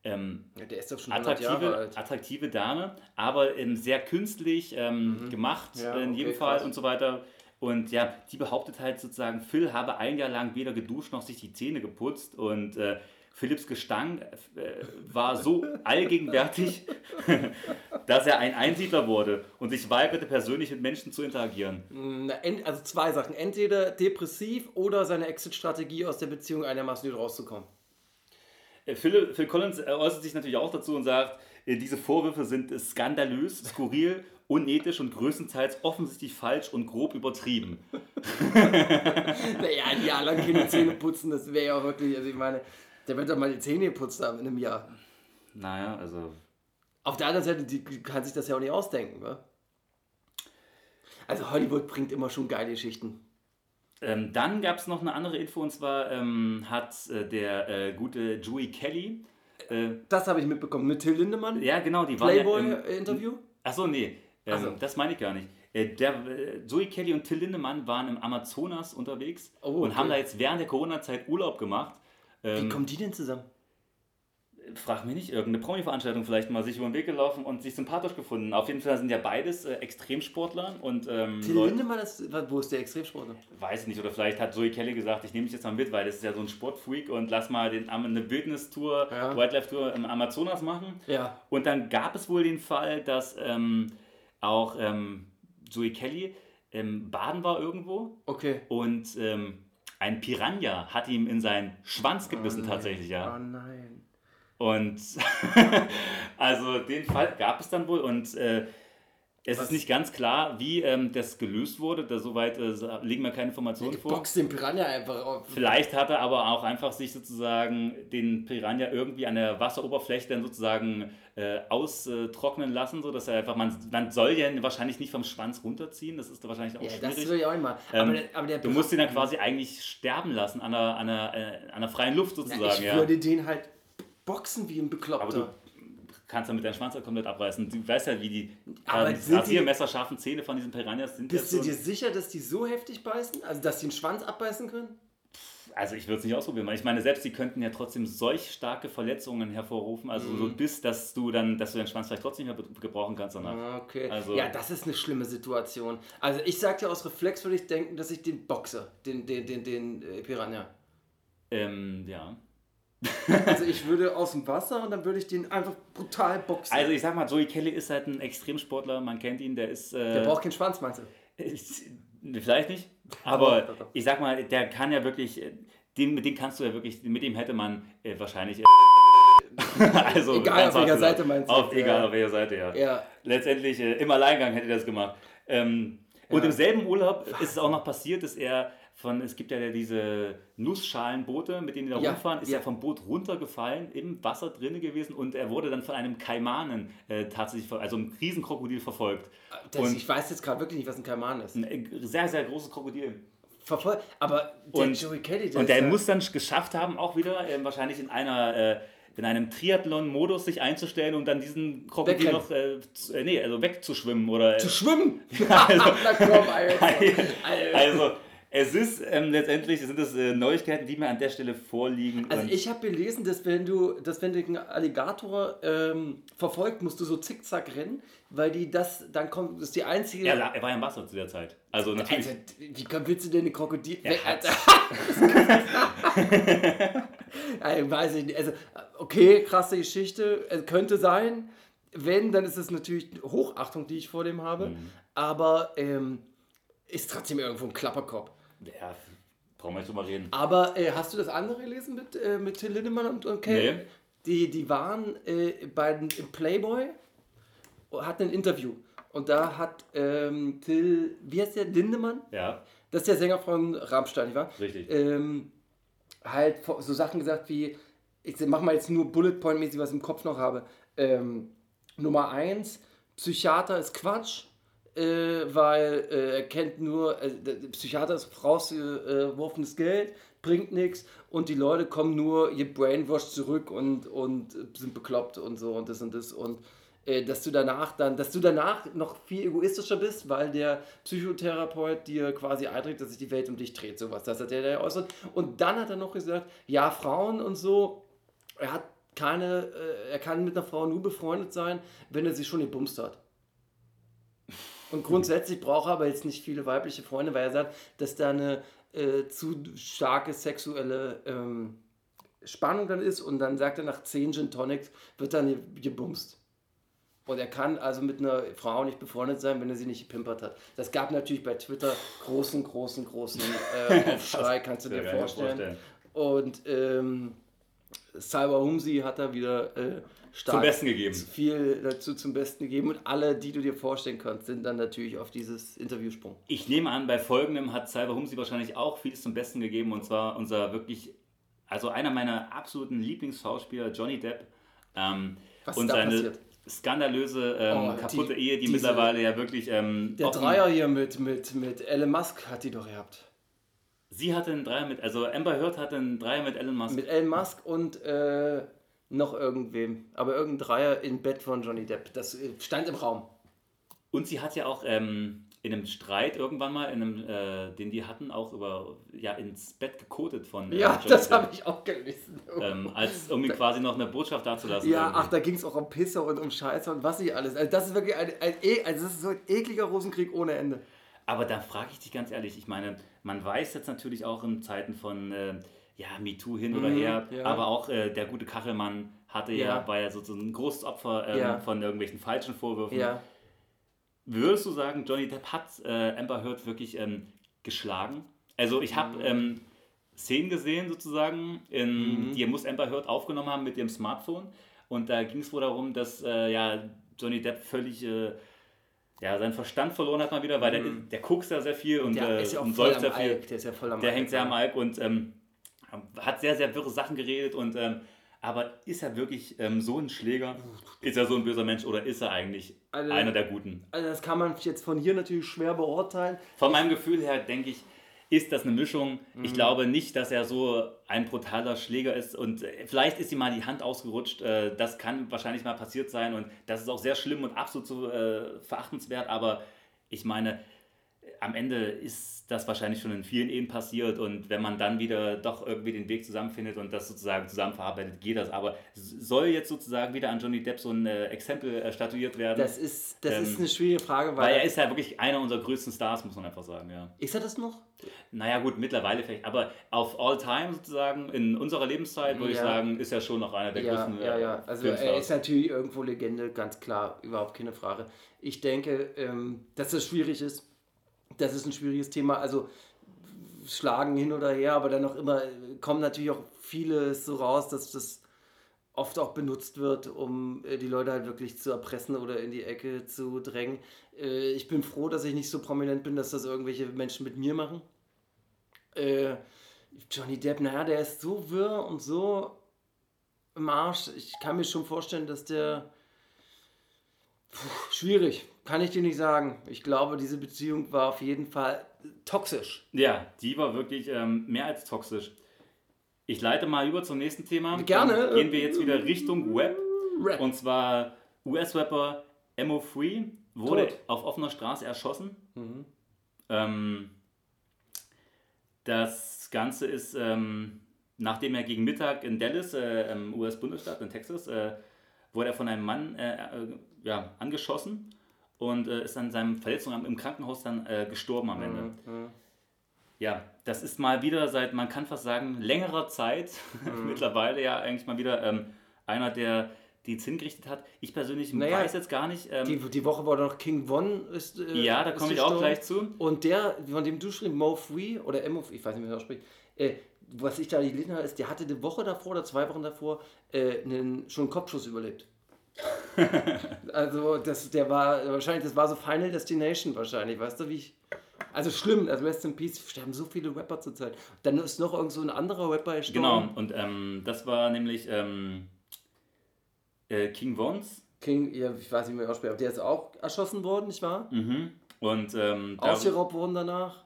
Speaker 7: ähm,
Speaker 6: ja, der ist doch schon 100 Jahre
Speaker 7: attraktive, attraktive Dame, aber ähm, sehr künstlich ähm, gemacht
Speaker 6: Mhm. Ja,
Speaker 7: äh, in jedem
Speaker 6: okay,
Speaker 7: Fall
Speaker 6: krass.
Speaker 7: und so weiter. Und ja, die behauptet halt sozusagen, Phil habe ein Jahr lang weder geduscht noch sich die Zähne geputzt und äh, Philipps Gestank äh, war so allgegenwärtig, dass er ein Einsiedler wurde und sich weigerte, persönlich mit Menschen zu interagieren.
Speaker 6: Na, ent- also zwei Sachen. Entweder depressiv oder seine Exit-Strategie aus der Beziehung einigermaßen wieder rauszukommen.
Speaker 7: Äh, Phil, Phil Collins äh, äußert sich natürlich auch dazu und sagt, diese Vorwürfe sind skandalös, skurril, unethisch und größtenteils offensichtlich falsch und grob übertrieben.
Speaker 6: Naja, ein Jahr lang keine Zähne putzen, das wäre ja wirklich, also ich meine, der wird doch mal die Zähne geputzt haben in einem Jahr.
Speaker 7: Naja, also
Speaker 6: Auf der anderen Seite, die kann sich das ja auch nicht ausdenken, wa? Also Hollywood bringt immer schon geile Geschichten.
Speaker 7: Ähm, dann gab es noch eine andere Info und zwar ähm, hat äh, der äh, gute Joey Kelly, äh,
Speaker 6: Das habe ich mitbekommen. Mit Till Lindemann,
Speaker 7: ja genau, die waren ja
Speaker 6: Playboy-Interview.
Speaker 7: Achso, nee, ähm,
Speaker 6: Ach so.
Speaker 7: das meine ich gar nicht. Äh, der, äh, Joey Kelly und Till Lindemann waren im Amazonas unterwegs
Speaker 6: Oh,
Speaker 7: und
Speaker 6: okay.
Speaker 7: haben da jetzt während der Corona-Zeit Urlaub gemacht.
Speaker 6: Wie
Speaker 7: Ähm,
Speaker 6: kommen die denn zusammen?
Speaker 7: frag mich nicht, irgendeine Promi-Veranstaltung vielleicht mal sich über den Weg gelaufen und sich sympathisch gefunden. Auf jeden Fall sind ja beides äh, Extremsportler und ähm,
Speaker 6: Till Lindemann, ist, wo ist der Extremsportler?
Speaker 7: weiß ich nicht, oder vielleicht hat Zoe Kelly gesagt, ich nehme dich jetzt mal mit, weil das ist ja so ein Sportfreak und lass mal den, eine Wildnistour,
Speaker 6: Ja.
Speaker 7: Wildlife-Tour im Amazonas machen.
Speaker 6: Ja.
Speaker 7: Und dann gab es wohl den Fall, dass ähm, auch ähm, Zoe Kelly ähm, baden war irgendwo
Speaker 6: Okay.
Speaker 7: und ähm, ein Piranha hat ihm in seinen Schwanz gebissen
Speaker 6: nein.
Speaker 7: tatsächlich, ja.
Speaker 6: Oh nein.
Speaker 7: Und also den Fall gab es dann wohl und äh, es
Speaker 6: Was?
Speaker 7: ist nicht ganz klar, wie ähm, das gelöst wurde. Da soweit äh, liegen mir keine Informationen vor.
Speaker 6: Box den Piranha einfach auf.
Speaker 7: Vielleicht hat er aber auch einfach sich sozusagen den Piranha irgendwie an der Wasseroberfläche dann sozusagen äh, austrocknen lassen, so dass er einfach, man, man soll ja wahrscheinlich nicht vom Schwanz runterziehen, das ist wahrscheinlich auch
Speaker 6: Ja,
Speaker 7: schwierig.
Speaker 6: das will ich auch mal.
Speaker 7: Ähm,
Speaker 6: aber, aber der
Speaker 7: du musst ihn dann quasi eigentlich sterben lassen an der, an der, äh, an der freien Luft
Speaker 6: Ja,
Speaker 7: sozusagen,
Speaker 6: ich
Speaker 7: ja.
Speaker 6: würde den halt boxen wie ein Bekloppter.
Speaker 7: Kannst dann mit deinem Schwanz halt komplett abreißen. Du weißt ja, wie die
Speaker 6: die-
Speaker 7: rasiermesserscharfen Zähne von diesen Piranhas sind.
Speaker 6: Bist du dir sicher, dass die so heftig beißen? Also, dass die den Schwanz abbeißen können?
Speaker 7: Also ich würde es nicht ausprobieren, ich meine, selbst die könnten ja trotzdem solch starke Verletzungen hervorrufen, also so bis, dass du dann, dass du den Schwanz vielleicht trotzdem nicht mehr gebrauchen kannst danach.
Speaker 6: Ah, Okay.
Speaker 7: Also-
Speaker 6: ja, das ist eine schlimme Situation. Also, ich sag dir aus Reflex würde ich denken, dass ich den boxe, den, den, den, den äh, Piranha.
Speaker 7: Ähm, ja.
Speaker 6: Also, ich würde aus dem Wasser und dann würde ich den einfach brutal boxen.
Speaker 7: Also ich sag mal, Joey Kelly ist halt ein Extremsportler, man kennt ihn, der ist... Äh,
Speaker 6: der braucht keinen Schwanz, meinst du?
Speaker 7: ist- Vielleicht nicht, aber
Speaker 6: Doch, doch.
Speaker 7: ich sag mal, der kann ja wirklich... äh, Den, mit dem kannst du ja wirklich, mit dem hätte man äh, wahrscheinlich... Äh, also,
Speaker 6: Egal, auf welcher. Seite meinst du
Speaker 7: Auf,
Speaker 6: jetzt,
Speaker 7: egal,
Speaker 6: ja.
Speaker 7: auf welcher Seite, ja.
Speaker 6: Ja.
Speaker 7: letztendlich äh, im Alleingang hätte er das gemacht. Ähm, Und
Speaker 6: Ja.
Speaker 7: im selben Urlaub ist es auch noch passiert, dass er von, es gibt ja diese Nussschalenboote, mit denen die da
Speaker 6: Ja,
Speaker 7: rumfahren, ist
Speaker 6: ja.
Speaker 7: vom Boot runtergefallen, im Wasser drinne gewesen und er wurde dann von einem Kaimanen äh, tatsächlich, also einem Riesenkrokodil verfolgt.
Speaker 6: Das,
Speaker 7: Und-
Speaker 6: ich weiß jetzt gerade wirklich nicht, was ein Kaiman ist.
Speaker 7: Ein äh, sehr, sehr großes Krokodil.
Speaker 6: Vervoll aber der
Speaker 7: Und-
Speaker 6: Joey Kelly, der
Speaker 7: Und der
Speaker 6: ja-
Speaker 7: muss dann geschafft haben, auch wieder äh, wahrscheinlich in einer äh, in einem Triathlon-Modus sich einzustellen und dann diesen Krokodil noch äh, zu, äh, nee, also wegzuschwimmen oder äh,
Speaker 6: zu schwimmen.
Speaker 7: also,
Speaker 6: Na komm. Alter.
Speaker 7: also es ist ähm, letztendlich sind es äh, Neuigkeiten, die mir an der Stelle vorliegen.
Speaker 6: Also ich habe gelesen, dass wenn du, dass wenn dich ein Alligator ähm, verfolgt, musst du so zickzack rennen, weil die das, dann kommt, das ist die einzige.
Speaker 7: er, la- er war ja im Wasser zu der Zeit. Also natürlich.
Speaker 6: Alter, wie willst du denn eine Krokodil?
Speaker 7: Er.
Speaker 6: Alter, weiß ich nicht. Also, okay, krasse Geschichte. Es könnte sein. Wenn, dann ist es natürlich Hochachtung, die ich vor dem habe.
Speaker 7: Mhm.
Speaker 6: Aber ähm, ist trotzdem irgendwo ein Klapperkopf.
Speaker 7: Ja, brauchen wir nicht drüber reden.
Speaker 6: Aber äh, hast du das andere gelesen mit, äh, mit Till Lindemann und, und Kay?
Speaker 7: Nee.
Speaker 6: Die, die waren äh, bei, im Playboy, hatten ein Interview. Und da hat ähm, Till, wie heißt der, Lindemann?
Speaker 7: Ja,
Speaker 6: Das ist der Sänger von Rammstein, nicht wahr?
Speaker 7: richtig.
Speaker 6: Ähm, halt so Sachen gesagt wie, ich mach mal jetzt nur Bullet Point mäßig, was ich im Kopf noch habe. Ähm, Nummer eins, Psychiater ist Quatsch, äh, weil äh, er kennt nur, äh, der Psychiater ist rausgeworfenes Geld, bringt nichts und die Leute kommen nur ihr Brainwash zurück und, und sind bekloppt und so und das und das und äh, dass du danach dann, dass du danach noch viel egoistischer bist, weil der Psychotherapeut dir quasi einträgt, dass sich die Welt um dich dreht, sowas. Das hat er da äußert. Und dann hat er noch gesagt, ja, Frauen und so, er hat keine, äh, er kann mit einer Frau nur befreundet sein, wenn er sie schon gebumst hat. Und grundsätzlich braucht er aber jetzt nicht viele weibliche Freunde, weil er sagt, dass da eine äh, zu starke sexuelle ähm, Spannung dann ist und dann sagt er, nach 10 Gin Tonics wird dann ge- gebumst. Und er kann also mit einer Frau nicht befreundet sein, wenn er sie nicht gepimpert hat. Das gab natürlich bei Twitter großen, großen, großen äh, Aufschrei, kannst du dir
Speaker 7: mir
Speaker 6: vorstellen. Und ähm, Cyber Humsi hat da wieder äh, stark
Speaker 7: Zum Besten gegeben.
Speaker 6: viel dazu zum Besten gegeben. Und alle, die du dir vorstellen kannst, sind dann natürlich auf dieses Interview sprung.
Speaker 7: Ich nehme an, bei folgendem hat Cyber Humsi wahrscheinlich auch vieles zum Besten gegeben und zwar unser wirklich, also einer meiner absoluten Lieblingsschauspieler, Johnny Depp. Ähm,
Speaker 6: Was
Speaker 7: und
Speaker 6: ist da
Speaker 7: seine
Speaker 6: passiert?
Speaker 7: skandalöse, ähm,
Speaker 6: Oh, die-
Speaker 7: kaputte Ehe, die
Speaker 6: diese-
Speaker 7: mittlerweile ja wirklich. Ähm,
Speaker 6: Der Dreier hier mit, mit, mit Elon Musk hat die doch gehabt.
Speaker 7: Sie hatte einen Dreier mit, also Amber Heard hatte einen Dreier mit Elon Musk.
Speaker 6: Mit Elon Musk und äh, noch irgendwem. Aber irgendein Dreier im Bett von Johnny Depp. Das äh, stand im Raum.
Speaker 7: Und sie hat ja auch ähm, in einem Streit irgendwann mal, in einem, äh, den die hatten, auch über, ja, ins Bett gekotet von äh,
Speaker 6: Ja,
Speaker 7: Johnny
Speaker 6: das habe ich auch gelesen.
Speaker 7: Ähm, als irgendwie quasi noch eine Botschaft dazulassen.
Speaker 6: Ja,
Speaker 7: irgendwie.
Speaker 6: ach, da ging es auch um Pisse und um Scheiße und was nicht alles. Also das ist wirklich ein, ein, e- also das ist so ein ekliger Rosenkrieg ohne Ende.
Speaker 7: Aber da frage ich dich ganz ehrlich, ich meine, man weiß jetzt natürlich auch in Zeiten von äh, ja, MeToo hin oder
Speaker 6: Mhm,
Speaker 7: her,
Speaker 6: ja.
Speaker 7: aber auch äh, der gute Kachelmann hatte ja,
Speaker 6: Ja.
Speaker 7: war ja so, so ein großes Opfer ähm,
Speaker 6: Ja.
Speaker 7: von irgendwelchen falschen Vorwürfen. Würdest du sagen, Johnny Depp hat äh, Amber Heard wirklich ähm, geschlagen? Also ich habe ähm, Szenen gesehen sozusagen, in, die muss Amber Heard aufgenommen haben mit ihrem Smartphone und da ging es wohl darum, dass äh, ja, Johnny Depp völlig äh, ja, seinen Verstand verloren hat mal wieder, weil der, der guckt ja sehr viel und,
Speaker 6: Der
Speaker 7: äh,
Speaker 6: ist ja auch
Speaker 7: und
Speaker 6: voll
Speaker 7: säuft
Speaker 6: am
Speaker 7: sehr viel.
Speaker 6: Alk. Der ist ja voll am
Speaker 7: Der
Speaker 6: Alk,
Speaker 7: hängt sehr am Alk und ähm, hat sehr, sehr wirre Sachen geredet und ähm, aber ist er wirklich ähm, so ein Schläger? Ist er so ein böser Mensch oder ist er eigentlich
Speaker 6: Also-
Speaker 7: einer der Guten?
Speaker 6: Also das kann man jetzt von hier natürlich schwer beurteilen.
Speaker 7: Von meinem Gefühl her denke ich, ist das eine Mischung.
Speaker 6: Mhm.
Speaker 7: Ich glaube nicht, dass er so ein brutaler Schläger ist und äh, vielleicht ist ihm mal die Hand ausgerutscht. Äh, das kann wahrscheinlich mal passiert sein und das ist auch sehr schlimm und absolut so, äh, verachtenswert. Aber ich meine, am Ende ist das wahrscheinlich schon in vielen Ehen passiert und wenn man dann wieder doch irgendwie den Weg zusammenfindet und das sozusagen zusammen verarbeitet, geht das. Aber soll jetzt sozusagen wieder an Johnny Depp so ein äh, Exempel äh, statuiert werden?
Speaker 6: Das ist, das
Speaker 7: Ähm,
Speaker 6: ist eine schwierige Frage, weil,
Speaker 7: weil er ist ja wirklich einer unserer größten Stars, muss man einfach sagen, ja.
Speaker 6: Ist er das noch?
Speaker 7: Naja, gut, mittlerweile vielleicht, aber auf all time sozusagen, in unserer Lebenszeit, würde ich
Speaker 6: Ja.
Speaker 7: sagen, ist er schon noch einer der
Speaker 6: Ja,
Speaker 7: größten
Speaker 6: ja,
Speaker 7: äh,
Speaker 6: ja. Also
Speaker 7: Filmstars.
Speaker 6: er ist natürlich irgendwo Legende, ganz klar, überhaupt keine Frage. Ich denke, ähm, dass es schwierig ist. Das ist ein schwieriges Thema. Also schlagen hin oder her, aber dann noch immer kommen natürlich auch viele so raus, dass das oft auch benutzt wird, um äh, die Leute halt wirklich zu erpressen oder in die Ecke zu drängen. Äh, ich bin froh, dass ich nicht so prominent bin, dass das irgendwelche Menschen mit mir machen. Äh, Johnny Depp, naja, der ist so wirr und so im Arsch. Ich kann mir schon vorstellen, dass der. Puh, schwierig, kann ich dir nicht sagen. Ich glaube, diese Beziehung war auf jeden Fall toxisch.
Speaker 7: Ja, die war wirklich ähm, mehr als toxisch. Ich leite mal über zum nächsten Thema.
Speaker 6: Gerne.
Speaker 7: Dann gehen wir jetzt wieder Richtung Web.
Speaker 6: Rap.
Speaker 7: Und zwar US-Rapper Emo3 wurde
Speaker 6: Tot.
Speaker 7: auf offener Straße erschossen.
Speaker 6: Mhm.
Speaker 7: Ähm, das Ganze ist, ähm, nachdem er gegen Mittag in Dallas, äh, im US-Bundesstaat in Texas, äh, wurde er von einem Mann äh, äh, ja, angeschossen und äh, ist an seinen Verletzungen am- im Krankenhaus dann äh, gestorben am Ende.
Speaker 6: Mhm.
Speaker 7: Ja, das ist mal wieder seit, man kann fast sagen, längerer Zeit, mittlerweile ja eigentlich mal wieder ähm, einer, der die jetzt hingerichtet hat. Ich persönlich
Speaker 6: Naja,
Speaker 7: weiß jetzt gar nicht. Ähm,
Speaker 6: Die, die Woche war noch King Von ist. Äh,
Speaker 7: ja, da komme ich auch gleich zu.
Speaker 6: Und der, von dem du schriebst, Mo Free oder Mo ich weiß nicht, wie man das spricht, äh, was ich da gelesen habe, ist, der hatte die Woche davor oder zwei Wochen davor äh, einen, schon einen Kopfschuss überlebt. also, das, der war wahrscheinlich, das war so Final Destination wahrscheinlich, weißt du, wie ich. Also schlimm, also Rest in Peace, sterben so viele Rapper zurzeit. Dann ist noch irgend so ein anderer Rapper
Speaker 7: Genau,
Speaker 6: gestorben.
Speaker 7: und ähm, das war nämlich ähm, äh, King Vons.
Speaker 6: King, ja, ich weiß nicht mehr, aussprechen, aber der ist auch erschossen worden, nicht wahr?
Speaker 7: Mhm. Und, ähm,
Speaker 6: Ausgeraubt worden danach.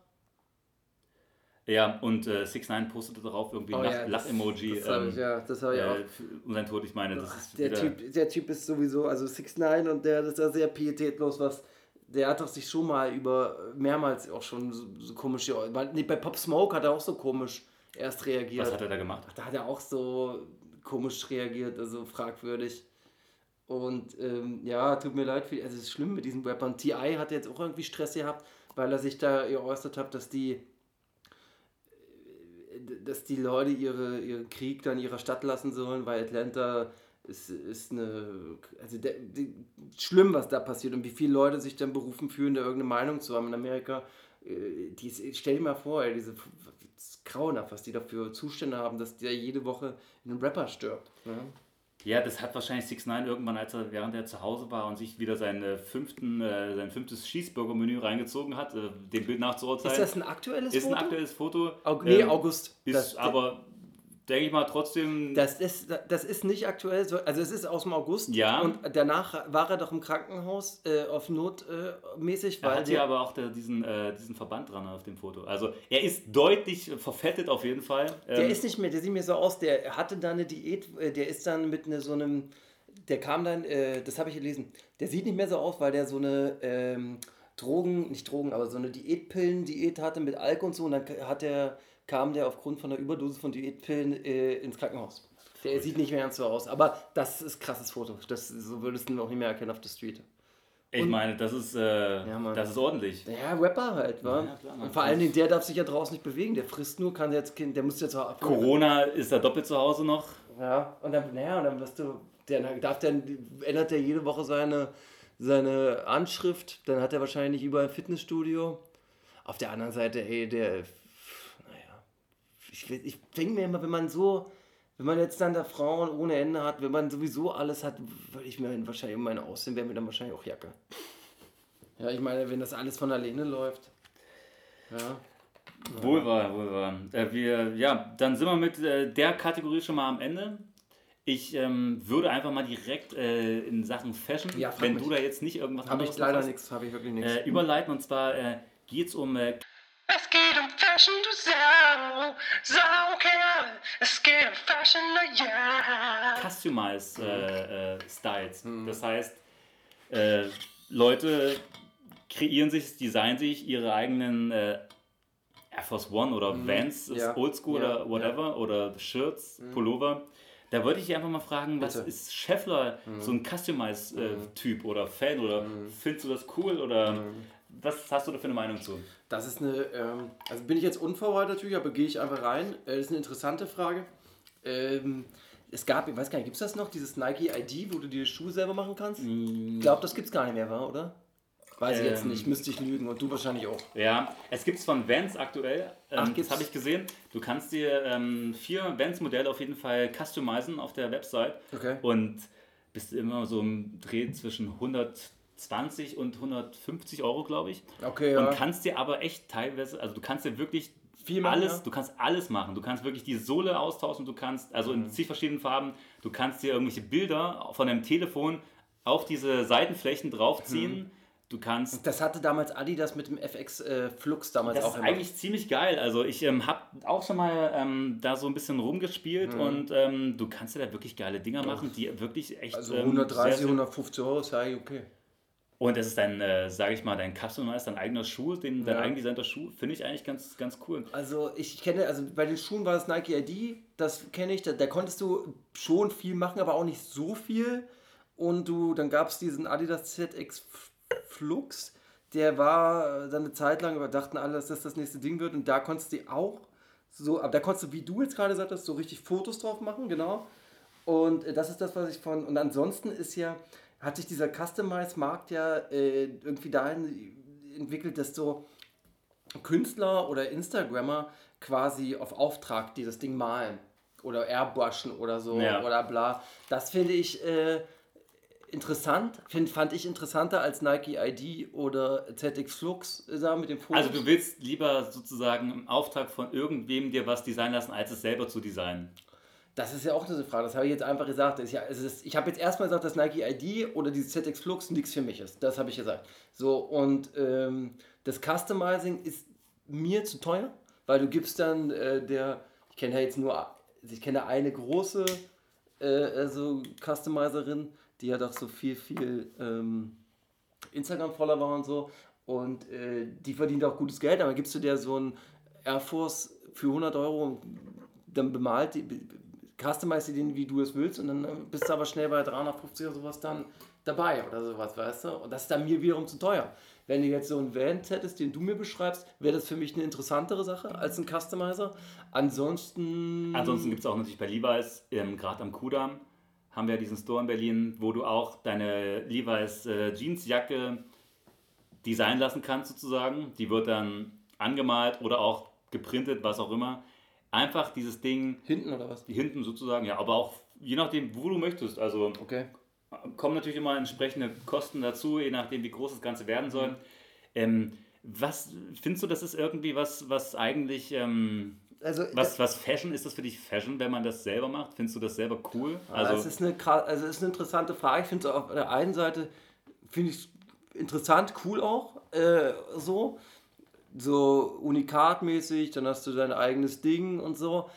Speaker 7: Ja, und äh, 6 9 postete darauf irgendwie
Speaker 6: Oh ja, das-
Speaker 7: Lach-Emoji.
Speaker 6: Das habe
Speaker 7: ähm,
Speaker 6: ich, ja, das habe ich auch.
Speaker 7: äh, um sein Tod, ich meine, das ist
Speaker 6: Der typ, der Typ ist sowieso, also 6 9 und der das ist ja sehr pietätlos, was. Der hat doch sich schon mal über mehrmals auch schon so, so komisch. weil- Nee, bei Pop Smoke hat er auch so komisch erst reagiert.
Speaker 7: was hat er da gemacht?
Speaker 6: Da hat er auch so komisch reagiert, also fragwürdig. Und ähm, ja, tut mir leid, für, also es ist schlimm mit diesen Rappern. T.I. hat jetzt auch irgendwie Stress gehabt, weil er sich da geäußert hat, dass die dass die Leute ihre, ihren Krieg dann ihrer Stadt lassen sollen, weil Atlanta ist, ist eine. Also der, die, schlimm, was da passiert und wie viele Leute sich dann berufen fühlen, da irgendeine Meinung zu haben in Amerika. Äh, Die, stell dir mal vor, ey, diese grauenhaft, was die dafür Zustände haben, dass der jede Woche ein Rapper stirbt. Ne?
Speaker 7: Ja, das hat wahrscheinlich 6 9 irgendwann, als er während er zu Hause war und sich wieder seine fünften, äh, sein fünftes Schießburger-Menü reingezogen hat, äh, dem Bild nachzuurteilen.
Speaker 6: Ist das ein aktuelles
Speaker 7: Ist ein
Speaker 6: Foto?
Speaker 7: aktuelles Foto.
Speaker 6: Au nee,
Speaker 7: Ähm,
Speaker 6: August.
Speaker 7: Ist
Speaker 6: Das-
Speaker 7: aber, denke ich mal, trotzdem.
Speaker 6: Das ist, das ist nicht aktuell, so- also es ist aus dem August
Speaker 7: Ja.
Speaker 6: und danach war er doch im Krankenhaus äh, auf Not äh,
Speaker 7: er hat hier aber auch der, diesen, äh, diesen Verband dran auf dem Foto. Also er ist deutlich verfettet auf jeden Fall.
Speaker 6: der
Speaker 7: Ähm,
Speaker 6: ist nicht mehr, der sieht mir so aus, der hatte da eine Diät, äh, der ist dann mit ne, so einem, der kam dann, äh, das habe ich gelesen, der sieht nicht mehr so aus, weil der so eine, ähm, Drogen, nicht Drogen, aber so eine Diätpillen-Diät hatte mit Alk und so und dann hat der, kam der aufgrund von einer Überdosis von Diätpillen äh, ins Krankenhaus. Der sieht nicht mehr ganz so aus, aber das ist krasses Foto. Das, so würdest du ihn auch nicht mehr erkennen auf der Street.
Speaker 7: Ich meine, das ist, äh,
Speaker 6: Mann.
Speaker 7: das ist ordentlich.
Speaker 6: Ja, Rapper halt, wa?
Speaker 7: Ja, klar,
Speaker 6: und vor allen Dingen, der darf sich ja draußen nicht bewegen. Der frisst nur, kann jetzt, der muss jetzt auch ab.
Speaker 7: Corona ist da doppelt zu Hause noch.
Speaker 6: Ja, und dann, naja, und dann wirst du, der darf dann, ändert der jede Woche seine, seine Anschrift, dann hat er wahrscheinlich überall ein Fitnessstudio. Auf der anderen Seite, ey, der, ich, ich denke mir immer, wenn man so, wenn man jetzt dann da Frauen ohne Ende hat, wenn man sowieso alles hat, würde ich mir wahrscheinlich um meine aussehen, wäre mir dann wahrscheinlich auch Jacke. Ja, ich meine, wenn das alles von alleine läuft. Ja.
Speaker 7: Wohl wahr, wohl wahr. Äh, wir, ja, dann sind wir mit äh, der Kategorie schon mal am Ende. Ich ähm, würde einfach mal direkt äh, in Sachen Fashion,
Speaker 6: Ja,
Speaker 7: wenn
Speaker 6: mich.
Speaker 7: du da jetzt nicht irgendwas
Speaker 6: Habe ich leider
Speaker 7: hast,
Speaker 6: nichts, habe ich wirklich nichts.
Speaker 7: äh, überleiten. Und zwar äh, geht es um äh,
Speaker 5: Es geht um Fashion, du Sau. Sau, keine Es geht um Fashion, na ja.
Speaker 7: Customize äh, äh, Styles.
Speaker 6: Mhm.
Speaker 7: Das heißt, äh, Leute kreieren sich, designen sich ihre eigenen äh, Air Force One oder Vans,
Speaker 6: Mhm. Ja.
Speaker 7: Oldschool
Speaker 6: Ja,
Speaker 7: oder whatever, oder Shirts, Pullover. Da wollte ich dich einfach mal fragen, was
Speaker 6: Bitte. Mhm.
Speaker 7: ist Scheffler so ein Customize-Typ oder Fan oder
Speaker 6: Mhm.
Speaker 7: findest du das cool oder was hast du da für eine Meinung zu?
Speaker 6: Das ist eine, ähm, also bin ich jetzt unvorbereitet natürlich, aber gehe ich einfach rein. Äh, das ist eine interessante Frage. Ähm, es gab, ich weiß gar nicht, gibt es das noch, dieses Nike ID, wo du dir die Schuhe selber machen kannst? Ich glaube, das gibt es gar nicht mehr, oder? Weiß ich jetzt
Speaker 7: Ähm.
Speaker 6: nicht, müsste ich lügen und du wahrscheinlich auch.
Speaker 7: Ja, es gibt es von Vans aktuell. Ähm,
Speaker 6: Ach,
Speaker 7: das habe ich gesehen. Du kannst dir ähm, vier Vans-Modelle auf jeden Fall customizen auf der Website.
Speaker 6: Okay.
Speaker 7: Und bist immer so im Dreh zwischen 120 und 150 Euro, glaube ich.
Speaker 6: Okay, ja.
Speaker 7: Und kannst dir aber echt teilweise, also du kannst dir wirklich
Speaker 6: Viel machen,
Speaker 7: alles,
Speaker 6: ja.
Speaker 7: du kannst alles machen. Du kannst wirklich die Sohle austauschen, du kannst, also
Speaker 6: Mhm.
Speaker 7: in zig verschiedenen Farben, du kannst dir irgendwelche Bilder von deinem Telefon auf diese Seitenflächen draufziehen.
Speaker 6: Mhm.
Speaker 7: Du kannst
Speaker 6: Das hatte damals Adidas mit dem FX äh, Flux damals
Speaker 7: das
Speaker 6: auch
Speaker 7: ist
Speaker 6: gemacht.
Speaker 7: eigentlich ziemlich geil. Also ich ähm, habe auch schon mal ähm, da so ein bisschen rumgespielt
Speaker 6: Mhm.
Speaker 7: und ähm, du kannst dir da wirklich geile Dinger machen, die wirklich echt
Speaker 6: Also
Speaker 7: ähm,
Speaker 6: 130,
Speaker 7: sehr, sehr-
Speaker 6: 150 Euro ist ja okay.
Speaker 7: Und das ist dein, äh, sage ich mal, dein Customize, dein eigener Schuh, den, dein
Speaker 6: Ja.
Speaker 7: eigendesignter Schuh, finde ich eigentlich ganz, ganz cool.
Speaker 6: Also ich kenne, also bei den Schuhen war das Nike ID, das kenne ich, da, da konntest du schon viel machen, aber auch nicht so viel. Und du, dann gab es diesen Adidas ZX Flux, der war dann eine Zeit lang, aber dachten alle, dass das das nächste Ding wird. Und da konntest du auch so, aber da konntest du, wie du jetzt gerade sagtest, so richtig Fotos drauf machen, genau. Und äh, das ist das, was ich von. Und ansonsten ist ja, hat sich dieser Customize-Markt ja äh, irgendwie dahin entwickelt, dass so Künstler oder Instagrammer quasi auf Auftrag dieses Ding malen oder airbrushen oder so
Speaker 7: Ja.
Speaker 6: oder bla. Das finde ich äh, interessant, find, fand ich interessanter als Nike ID oder ZX Flux äh, da mit dem Fotos.
Speaker 7: Also du willst lieber sozusagen im Auftrag von irgendwem dir was designen lassen, als es selber zu designen.
Speaker 6: Das ist ja auch eine Frage, das habe ich jetzt einfach gesagt. Ist ja, ist, ich habe jetzt erstmal gesagt, dass Nike ID oder dieses ZX Flux nichts für mich ist. Das habe ich gesagt. So, und ähm, das Customizing ist mir zu teuer, weil du gibst dann äh, der, ich kenne ja jetzt nur, ich kenne eine große äh, also Customizerin, die hat auch so viel, viel ähm, Instagram-Follower und so. Und äh, die verdient auch gutes Geld, aber gibst du dir so ein Air Force für 100 Euro dann bemalt die, customize den, wie du es willst und dann äh, bist du aber schnell bei 350 oder sowas dann dabei oder sowas, weißt du? Und das ist dann mir wiederum zu teuer. Wenn du jetzt so einen Vent hättest, den du mir beschreibst, wäre das für mich eine interessantere Sache als ein Customizer. Ansonsten...
Speaker 7: Ansonsten gibt es auch natürlich bei Levi's, ähm, gerade am Kudamm, haben wir diesen Store in Berlin, wo du auch deine Levi's äh, Jeansjacke designen lassen kannst sozusagen. Die wird dann angemalt oder auch geprintet, was auch immer. Einfach dieses Ding
Speaker 6: Hinten oder was?
Speaker 7: die hinten sozusagen, ja, aber auch je nachdem, wo du möchtest. Also
Speaker 6: Okay.
Speaker 7: kommen natürlich immer entsprechende Kosten dazu, je nachdem, wie groß das Ganze werden soll.
Speaker 6: Mhm.
Speaker 7: Ähm, was findest du, das ist irgendwie was, was eigentlich, ähm,
Speaker 6: Also,
Speaker 7: was, was Fashion, ist das für dich Fashion, wenn man das selber macht? Findest du das selber cool?
Speaker 6: Also,
Speaker 7: Also,
Speaker 6: das ist eine, also das ist eine interessante Frage. Ich finde es auf der einen Seite finde ich interessant, cool auch, äh, so. So unikatmäßig, dann hast du dein eigenes Ding und so.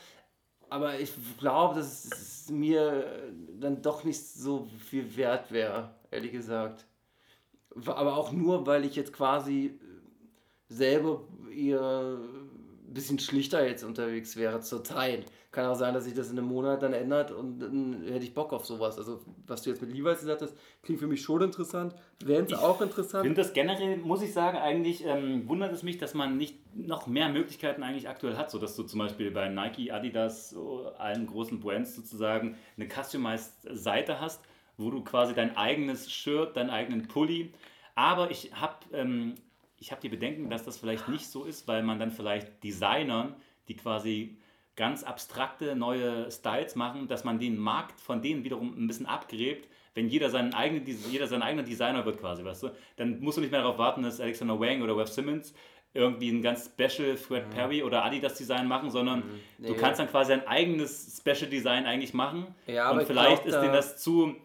Speaker 6: Aber ich glaube, dass es mir dann doch nicht so viel wert wäre, ehrlich gesagt. Aber auch nur, weil ich jetzt quasi äh, selber ein bisschen schlichter jetzt unterwegs wäre zur Zeit. Kann auch sein, dass sich das in einem Monat dann ändert und dann hätte ich Bock auf sowas. Also, was du jetzt mit Levi's gesagt hast, klingt für mich schon interessant. Vans auch
Speaker 7: Ich
Speaker 6: interessant.
Speaker 7: finde das generell, muss ich sagen, eigentlich ähm, wundert es mich, dass man nicht noch mehr Möglichkeiten eigentlich aktuell hat, sodass du zum Beispiel bei Nike, Adidas, so allen großen Brands sozusagen eine customized Seite hast, wo du quasi dein eigenes Shirt, deinen eigenen Pulli, aber ich habe ähm, ich hab die Bedenken, dass das vielleicht nicht so ist, weil man dann vielleicht Designern, die quasi ganz abstrakte neue Styles machen, dass man den Markt von denen wiederum ein bisschen abgräbt, wenn jeder, seinen eigenen, jeder sein eigener Designer wird quasi, weißt du, dann musst du nicht mehr darauf warten, dass Alexander Wang oder Webb Simmons irgendwie ein ganz Special Fred Perry oder Adidas Design machen, sondern du
Speaker 6: Nee.
Speaker 7: kannst dann quasi ein eigenes Special Design eigentlich machen
Speaker 6: Ja, aber
Speaker 7: und
Speaker 6: ich
Speaker 7: vielleicht
Speaker 6: glaub,
Speaker 7: ist
Speaker 6: da-
Speaker 7: denen das zu,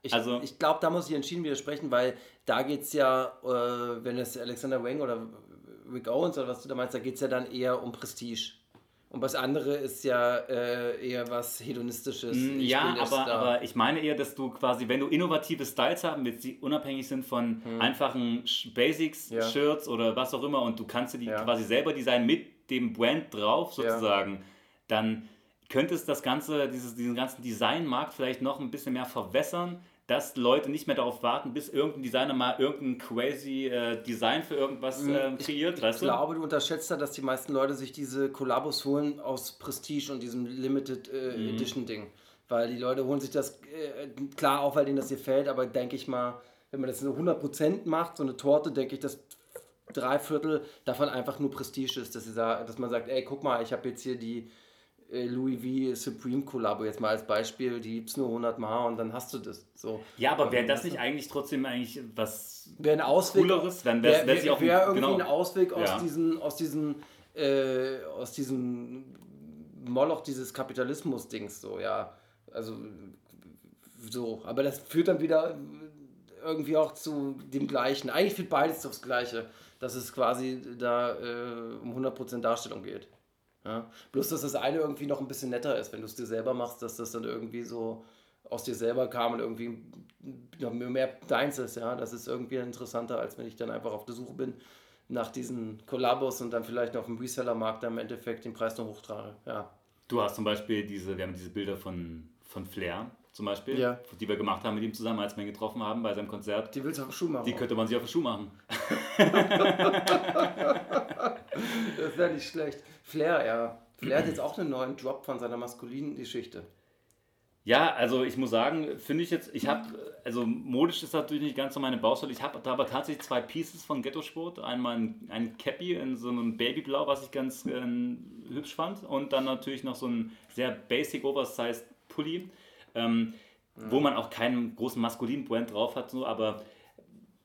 Speaker 6: Ich,
Speaker 7: also
Speaker 6: ich glaube, da muss ich entschieden widersprechen, weil da geht es ja, äh, wenn es Alexander Wang oder Rick Owens oder was du da meinst, da geht es ja dann eher um Prestige. Und was andere ist ja äh, eher was Hedonistisches. Ich
Speaker 7: Mm, Ja, aber, aber ich meine eher, dass du quasi, wenn du innovative Styles haben willst, die unabhängig sind von einfachen
Speaker 6: Hm. Ja.
Speaker 7: Shirts oder was auch immer und du kannst dir die
Speaker 6: Ja.
Speaker 7: quasi selber designen mit dem Brand drauf
Speaker 6: Ja.
Speaker 7: sozusagen, dann könnte es das ganze, dieses, diesen ganzen Designmarkt vielleicht noch ein bisschen mehr verwässern, dass Leute nicht mehr darauf warten, bis irgendein Designer mal irgendein crazy äh, Design für irgendwas äh, kreiert,
Speaker 6: Ich
Speaker 7: du?
Speaker 6: glaube, du unterschätzt da, dass die meisten Leute sich diese Kollabos holen aus Prestige und diesem Limited äh,
Speaker 7: Mhm.
Speaker 6: Edition Ding. Weil die Leute holen sich das, äh, klar auch, weil denen das gefällt, aber denke ich mal, wenn man das nur 100% macht, so eine Torte, denke ich, dass drei Viertel davon einfach nur Prestige ist, dass, sie dass man sagt, ey, guck mal, ich habe jetzt hier die Louis V Supreme Kollabo jetzt mal als Beispiel, die gibt's nur 100 Mal und dann hast du das. So.
Speaker 7: Ja, aber wäre das nicht eigentlich trotzdem eigentlich was
Speaker 6: wäre ein Ausweg.
Speaker 7: Cooleres, dann
Speaker 6: wäre
Speaker 7: ja auch ein-
Speaker 6: wär irgendwie
Speaker 7: genau.
Speaker 6: ein Ausweg aus
Speaker 7: Ja.
Speaker 6: diesen, aus diesen, äh, aus diesen Moloch dieses Kapitalismus-Dings, so, ja. Also so, aber das führt dann wieder irgendwie auch zu dem Gleichen. Eigentlich führt beides aufs Gleiche, dass es quasi da äh, um 100% Darstellung geht. Ja? Bloß, dass das eine irgendwie noch ein bisschen netter ist, wenn du es dir selber machst, dass das dann irgendwie so aus dir selber kam und irgendwie noch mehr deins ist. Ja? Das ist irgendwie interessanter, als wenn ich dann einfach auf der Suche bin nach diesen Kollabos und dann vielleicht auf dem Reseller-Markt dann im Endeffekt den Preis noch hochtrage. Ja.
Speaker 7: Du hast zum Beispiel diese, wir haben diese Bilder von, von Flair zum Beispiel,
Speaker 6: Ja.
Speaker 7: die wir gemacht haben mit ihm zusammen, als wir ihn getroffen haben bei seinem Konzert.
Speaker 6: Die willst du auf den Schuh machen.
Speaker 7: Die könnte man sich auf den Schuh machen.
Speaker 6: das wäre nicht schlecht. Flair, ja. Flair hat jetzt auch einen neuen Drop von seiner maskulinen Geschichte.
Speaker 7: Ja, also ich muss sagen, finde ich jetzt, ich habe, also modisch ist natürlich nicht ganz so meine Baustelle. Ich habe da aber tatsächlich zwei Pieces von Ghetto Sport. Einmal ein, ein Cappy in so einem Babyblau, was ich ganz äh, hübsch fand. Und dann natürlich noch so ein sehr basic oversized Pulli, ähm, wo man auch keinen großen maskulinen Brand drauf hat, so, aber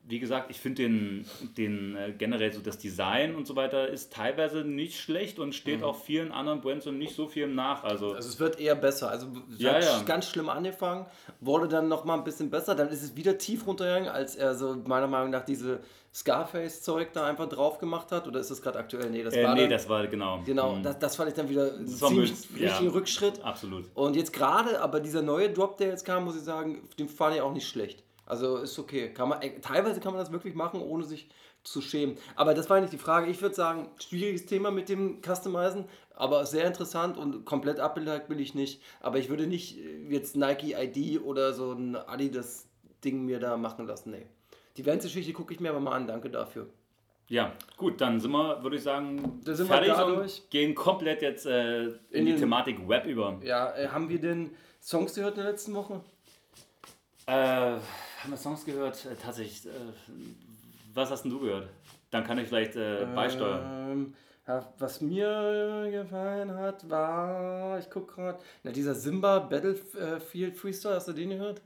Speaker 7: wie gesagt, ich finde den, den äh, generell so das Design und so weiter ist teilweise nicht schlecht und steht auch vielen anderen Brands und nicht so viel nach. Also,
Speaker 6: Also es wird eher besser. Also es
Speaker 7: Ja,
Speaker 6: hat
Speaker 7: ja.
Speaker 6: ganz schlimm angefangen, wurde dann noch mal ein bisschen besser. Dann ist es wieder tief runtergegangen, als er so meiner Meinung nach diese Scarface-Zeug da einfach drauf gemacht hat. Oder ist das gerade aktuell? Nee, das
Speaker 7: äh,
Speaker 6: war
Speaker 7: nee,
Speaker 6: dann,
Speaker 7: das war genau.
Speaker 6: Genau,
Speaker 7: Mhm.
Speaker 6: das, das fand ich dann wieder ein
Speaker 7: war
Speaker 6: ziemlich
Speaker 7: ja.
Speaker 6: richtigen Rückschritt.
Speaker 7: Absolut.
Speaker 6: Und jetzt gerade, aber dieser neue Drop, der jetzt kam, muss ich sagen, den fand ich auch nicht schlecht. Also ist okay. Kann man, teilweise kann man das wirklich machen, ohne sich zu schämen. Aber das war nicht die Frage. Ich würde sagen, schwieriges Thema mit dem Customizen, aber sehr interessant und komplett abgelegt bin ich nicht. Aber ich würde nicht äh, jetzt Nike ID oder so ein Adidas-Ding mir da machen lassen. Nee. Die Vans-Geschichte gucke ich mir aber mal an. Danke dafür.
Speaker 7: Ja, gut, dann sind wir, würde ich sagen, fertig und gehen komplett jetzt äh, in,
Speaker 6: In
Speaker 7: die
Speaker 6: den-
Speaker 7: Thematik Web über.
Speaker 6: Ja, äh, haben wir denn Songs gehört in der letzten Woche?
Speaker 7: Äh, haben wir Songs gehört? Äh, tatsächlich, äh, was hast denn du gehört? Dann kann ich vielleicht äh, beisteuern.
Speaker 6: Ähm, ja, was mir gefallen hat, war, ich guck gerade, na dieser Simba Battlefield Freestyle, hast du den gehört?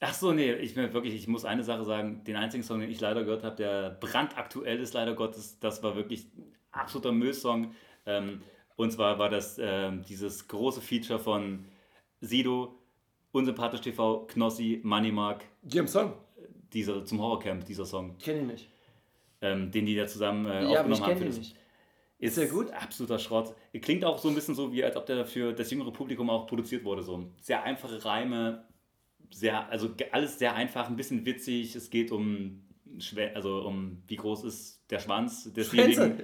Speaker 7: Ach so, nee, ich mir wirklich, ich muss eine Sache sagen, den einzigen Song, den ich leider gehört habe, der brandaktuell ist, leider Gottes, das war wirklich ein absoluter Müllsong. Ähm, und zwar war das ähm, dieses große Feature von Sido, Unsympathisch TV, Knossi, Moneymark,
Speaker 6: Die haben Song,
Speaker 7: dieser, zum Horrorcamp, dieser Song,
Speaker 6: kenn ich nicht.
Speaker 7: ähm, den die da zusammen äh,
Speaker 6: Ja,
Speaker 7: aufgenommen haben. für
Speaker 6: ihn
Speaker 7: das-
Speaker 6: nicht.
Speaker 7: Ist
Speaker 6: der gut?
Speaker 7: Absoluter Schrott. Klingt auch so ein bisschen so, wie als ob der für das jüngere Publikum auch produziert wurde. So sehr einfache Reime, sehr, also alles sehr einfach, ein bisschen witzig. Es geht um also um wie groß ist der Schwanz desjenigen.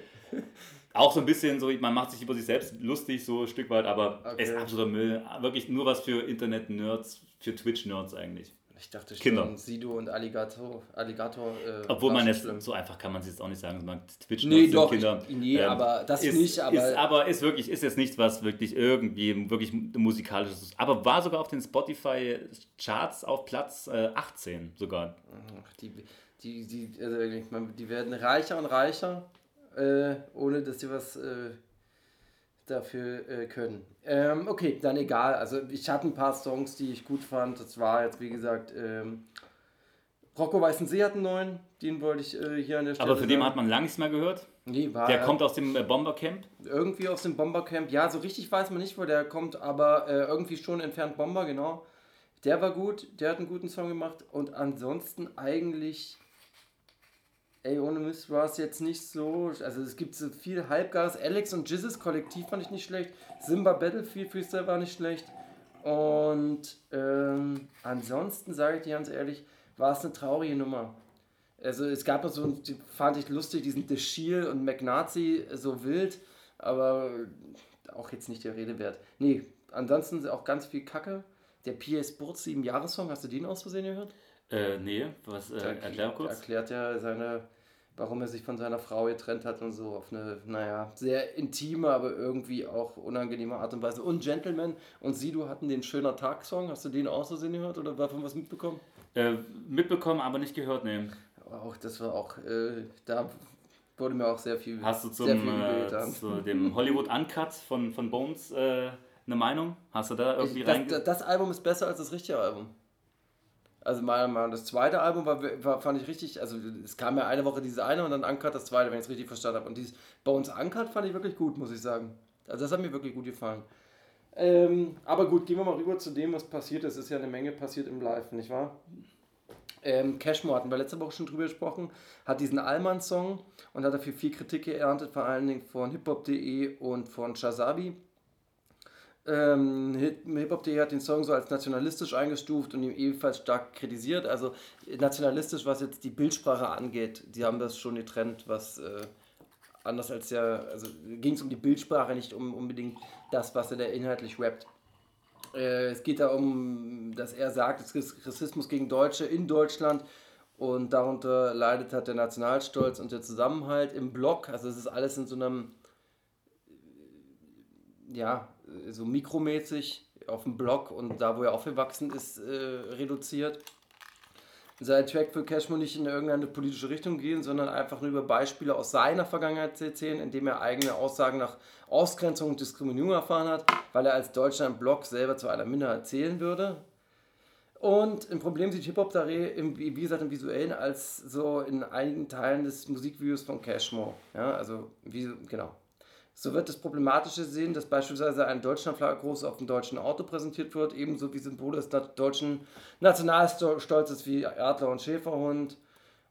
Speaker 7: Auch so ein bisschen so, man macht sich über sich selbst lustig, so ein Stück weit, aber
Speaker 6: Okay.
Speaker 7: es ist absoluter Müll. Wirklich nur was für Internet-Nerds, für Twitch-Nerds eigentlich.
Speaker 6: Ich dachte schon,
Speaker 7: Kinder.
Speaker 6: Sido und Alligator. Alligator äh,
Speaker 7: Obwohl man jetzt, so einfach kann man es jetzt auch nicht sagen, man Twitch
Speaker 6: Nee, doch,
Speaker 7: Kinder.
Speaker 6: ich- nee, aber das
Speaker 7: ist,
Speaker 6: nicht, aber-
Speaker 7: Ist, aber ist wirklich, ist jetzt nichts, was wirklich irgendwie wirklich musikalisches ist. Aber war sogar auf den Spotify-Charts auf Platz äh, 18 sogar.
Speaker 6: Ach, die, die, die, also meine, die werden reicher und reicher, äh, ohne dass sie was äh, dafür äh, können. Ähm, okay, dann egal. Also ich hatte ein paar Songs, die ich gut fand. Das war jetzt, wie gesagt, ähm, Rocco Weißensee hat einen neuen, den wollte ich äh, hier an der Stelle
Speaker 7: Aber dem
Speaker 6: sagen.
Speaker 7: hat man lange nichts mehr gehört.
Speaker 6: Nee, war
Speaker 7: Der
Speaker 6: er
Speaker 7: kommt aus dem äh, Bombercamp.
Speaker 6: irgendwie aus dem Bombercamp. Ja, so richtig weiß man nicht, wo der kommt, aber äh, irgendwie schon entfernt Bomber, genau. Der war gut, der hat einen guten Song gemacht und ansonsten eigentlich, ey, ohne Mist war es jetzt nicht so, also es gibt so viel Halbgares. Alex und Jizzes Kollektiv fand ich nicht schlecht, Simba Battlefield Freestyle war nicht schlecht und ähm, ansonsten sage ich dir ganz ehrlich, war es eine traurige Nummer. Also es gab noch so, die fand ich lustig, diesen The Shield und McNazi so wild, aber auch jetzt nicht der Rede wert. Nee, ansonsten auch ganz viel Kacke. Der PS Burz 7 Jahressong, hast du den aus Versehen gehört?
Speaker 7: Äh, nee, was, äh, erklär kurz.
Speaker 6: Erklärt ja seine, warum er sich von seiner Frau getrennt hat und so auf eine, naja, sehr intime, aber irgendwie auch unangenehme Art und Weise. Und Gentleman und Sido hatten den Schöner Tag-Song. Hast du den aus Versehen gehört oder davon was mitbekommen?
Speaker 7: Äh, mitbekommen, aber nicht gehört, nee.
Speaker 6: Auch das war auch, äh, da wurde mir auch sehr viel,
Speaker 7: Hast du zum, äh, zu dem Hollywood Uncut von, von Bones äh, eine Meinung? Hast du da irgendwie
Speaker 6: Ich, das, das Album ist besser als das richtige Album. Also meiner Meinung nach, das zweite Album war, war, fand ich richtig, also es kam ja eine Woche dieses eine und dann Uncut das zweite, wenn ich es richtig verstanden habe. Und dieses Bones Uncut fand ich wirklich gut, muss ich sagen. Also das hat mir wirklich gut gefallen. Ähm, aber gut, gehen wir mal rüber zu dem, was passiert ist. Es ist ja eine Menge passiert im Live, nicht wahr? Ähm, Cashmore hatten wir letzte Woche schon drüber gesprochen, hat diesen Allmann-Song und hat dafür viel Kritik geerntet, vor allen Dingen von hiphop.de und von Shazabi. Ähm, Hip- Hip-Hop.de hat den Song so als nationalistisch eingestuft und ihn ebenfalls stark kritisiert. Also nationalistisch, was jetzt die Bildsprache angeht, die haben das schon getrennt, was äh, anders als ja, also ging es um die Bildsprache, nicht um unbedingt das, was er da inhaltlich rappt. Äh, es geht da um, dass er sagt, es ist Rassismus gegen Deutsche in Deutschland und darunter leidet hat der Nationalstolz und der Zusammenhalt im Block. Also es ist alles in so einem ja, so mikromäßig auf dem Blog und da, wo er aufgewachsen ist, äh, reduziert. Sein Track will Cashmo nicht in irgendeine politische Richtung gehen, sondern einfach nur über Beispiele aus seiner Vergangenheit erzählen, indem er eigene Aussagen nach Ausgrenzung und Diskriminierung erfahren hat, weil er als Deutscher im Blog selber zu einer Minderheit zählen würde. Und ein Problem sieht Hip-Hop da im, wie gesagt im Visuellen als so in einigen Teilen des Musikvideos von Cashmore. Ja, also wie, genau. So wird das Problematische sehen, dass beispielsweise ein Deutschlandflagge groß auf dem deutschen Auto präsentiert wird, ebenso wie Symbole des deutschen Nationalstolzes wie Adler und Schäferhund.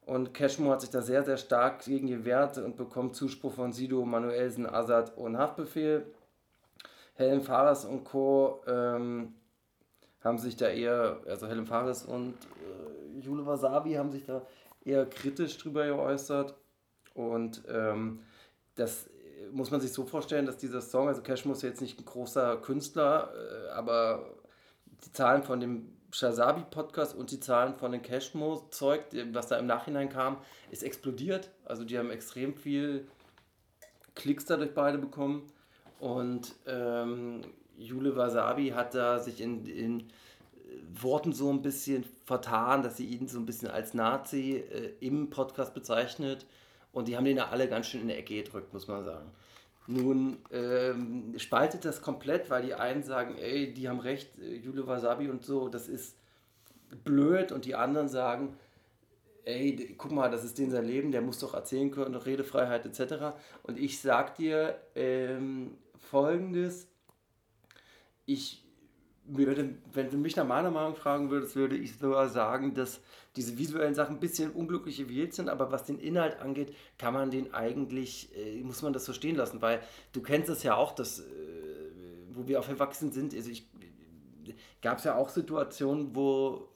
Speaker 6: Und Cashmore hat sich da sehr, sehr stark gegen gewehrt und bekommt Zuspruch von Sido, Manuelsen, Assad und Haftbefehl. Helen Fares und Co. Ähm, haben sich da eher, also Helen Fares und äh, Jule Wasabi haben sich da eher kritisch drüber geäußert. Und ähm, das muss man sich so vorstellen, dass dieser Song, also Cashmo ist jetzt nicht ein großer Künstler, äh, aber die Zahlen von dem Shazabi-Podcast und die Zahlen von dem Cashmo-Zeug, was da im Nachhinein kam, ist explodiert. Also die haben extrem viel Klicks dadurch beide bekommen. Und ähm, Jule Wasabi hat da sich in, in äh, Worten so ein bisschen vertan, dass sie ihn so ein bisschen als Nazi äh, im Podcast bezeichnet. Und die haben den da alle ganz schön in die Ecke gedrückt, muss man sagen. Nun ähm, spaltet das komplett, weil die einen sagen, ey, die haben recht, äh, Jule Wasabi und so, das ist blöd. Und die anderen sagen, ey, guck mal, das ist den sein Leben, der muss doch erzählen können, Redefreiheit etc. Und ich sag dir ähm, folgendes, ich würde, wenn du mich nach meiner Meinung fragen würdest, würde ich sogar sagen, dass diese visuellen Sachen ein bisschen unglücklich gewählt sind, aber was den Inhalt angeht, kann man den eigentlich, äh, muss man das so stehen lassen, weil du kennst es ja auch, dass, äh, wo wir aufgewachsen sind, also ich, gab es ja auch Situationen, wo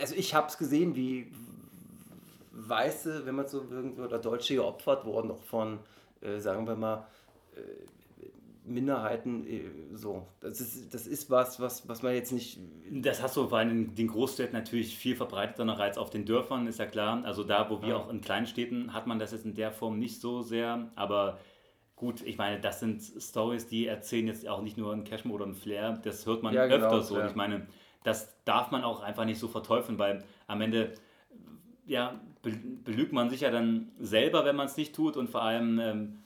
Speaker 6: also ich habe es gesehen, wie Weiße, wenn man so irgendwo, oder Deutsche geopfert wurden, auch von, äh, sagen wir mal, äh, Minderheiten, äh, so. Das ist, das ist was, was, was man jetzt nicht.
Speaker 7: Das hast du vor allem in den Großstädten natürlich viel verbreiteter noch als auf den Dörfern, ist ja klar. Also da, wo wir
Speaker 6: Ja.
Speaker 7: auch in kleinen Städten, hat man das jetzt in der Form nicht so sehr. Aber gut, ich meine, das sind Stories, die erzählen jetzt auch nicht nur ein Cashmo oder ein Flair, das hört man
Speaker 6: Ja, genau,
Speaker 7: öfter so.
Speaker 6: ja.
Speaker 7: Und ich meine, das darf man auch einfach nicht so verteufeln, weil am Ende ja, be- belügt man sich ja dann selber, wenn man es nicht tut und vor allem ähm,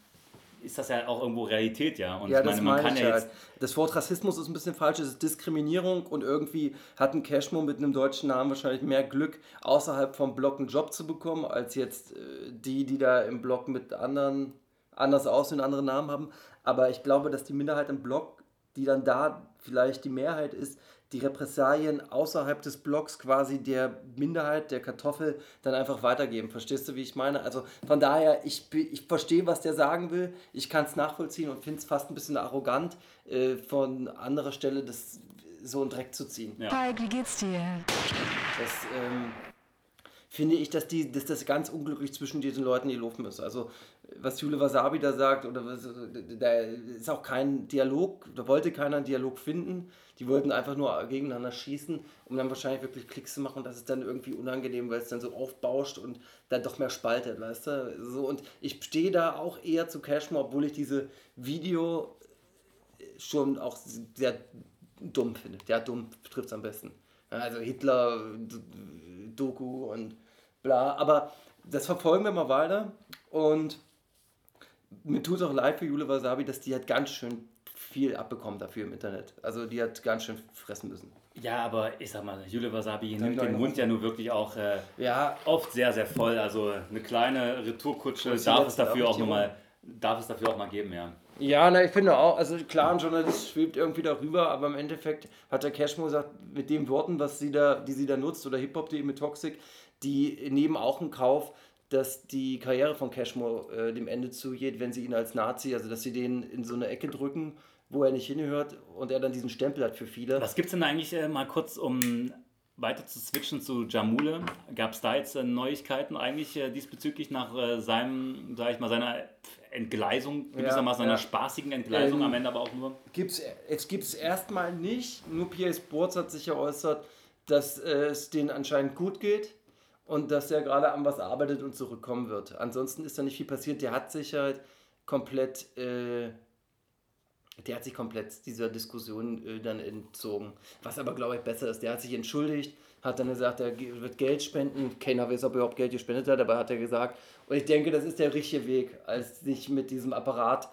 Speaker 7: ist das ja auch irgendwo Realität, ja. Und
Speaker 6: Ja,
Speaker 7: ich
Speaker 6: das
Speaker 7: meine, man
Speaker 6: meine
Speaker 7: kann ja
Speaker 6: halt.
Speaker 7: jetzt
Speaker 6: Das Wort Rassismus ist ein bisschen falsch, es ist Diskriminierung und irgendwie hat ein Cashmo mit einem deutschen Namen wahrscheinlich mehr Glück, außerhalb vom Block einen Job zu bekommen, als jetzt äh, die, die da im Block mit anderen anders aussehen, andere Namen haben. Aber ich glaube, dass die Minderheit im Block, die dann da vielleicht die Mehrheit ist, die Repressalien außerhalb des Blocks quasi der Minderheit, der Kartoffel, dann einfach weitergeben. Verstehst du, wie ich meine? Also von daher, ich, ich verstehe, was der sagen will. Ich kann es nachvollziehen und finde es fast ein bisschen arrogant, äh, von anderer Stelle das so in Dreck zu ziehen.
Speaker 7: Ja.
Speaker 2: Falk, wie geht's dir?
Speaker 6: Das ähm, finde ich, dass, die, dass das ganz unglücklich zwischen diesen Leuten gelaufen ist. Also, was Jule Wasabi da sagt, oder was, da ist auch kein Dialog, da wollte keiner einen Dialog finden. Die wollten einfach nur gegeneinander schießen, um dann wahrscheinlich wirklich Klicks zu machen. Das ist dann irgendwie unangenehm, weil es dann so aufbauscht und dann doch mehr spaltet, weißt du? So, und ich stehe da auch eher zu Cashmore, obwohl ich diese Video schon auch sehr dumm finde. Ja, dumm trifft es am besten. Also Hitler-Doku und bla. Aber das verfolgen wir mal weiter. Und mir tut es auch leid für Jule Wasabi, dass die hat ganz schön viel abbekommen dafür im Internet. Also die hat ganz schön fressen müssen.
Speaker 7: Ja, aber ich sag mal, Jule Wasabi
Speaker 6: ich
Speaker 7: nimmt den Mund ja nur wirklich auch äh,
Speaker 6: Ja,
Speaker 7: oft sehr, sehr voll. Also eine kleine Retourkutsche darf es dafür
Speaker 6: auch
Speaker 7: nochmal, darf es dafür auch mal geben, ja.
Speaker 6: Ja, na, ich finde auch, also klar, ein Journalist schwebt irgendwie darüber, aber im Endeffekt hat der Cashmo gesagt, mit den Worten, was sie da, die sie da nutzt, oder Hip-Hop.de mit Toxic, die nehmen auch in Kauf, dass die Karriere von Cashmo äh, dem Ende zugeht, wenn sie ihn als Nazi, also dass sie den in so eine Ecke drücken, wo er nicht hingehört und er dann diesen Stempel hat für viele.
Speaker 7: Was gibt es denn eigentlich äh, mal kurz, um weiter zu switchen zu Jamule? Gab es da jetzt äh, Neuigkeiten eigentlich äh, diesbezüglich nach äh, seinem, sag ich mal, seiner Entgleisung, gewissermaßen
Speaker 6: ja.
Speaker 7: einer spaßigen Entgleisung,
Speaker 6: Ähm,
Speaker 7: am Ende aber auch nur?
Speaker 6: Gibt's, es gibt es erstmal nicht, nur Pierre Sports hat sich geäußert, dass äh, es denen anscheinend gut geht und dass er gerade an was arbeitet und zurückkommen wird. Ansonsten ist da nicht viel passiert. Der hat sich halt komplett, äh, der hat sich komplett dieser Diskussion äh, dann entzogen. Was aber, glaube ich, besser ist. Der hat sich entschuldigt, hat dann gesagt, er wird Geld spenden. Keiner weiß, ob er überhaupt Geld gespendet hat, aber hat er gesagt. Und ich denke, das ist der richtige Weg, als sich mit diesem Apparat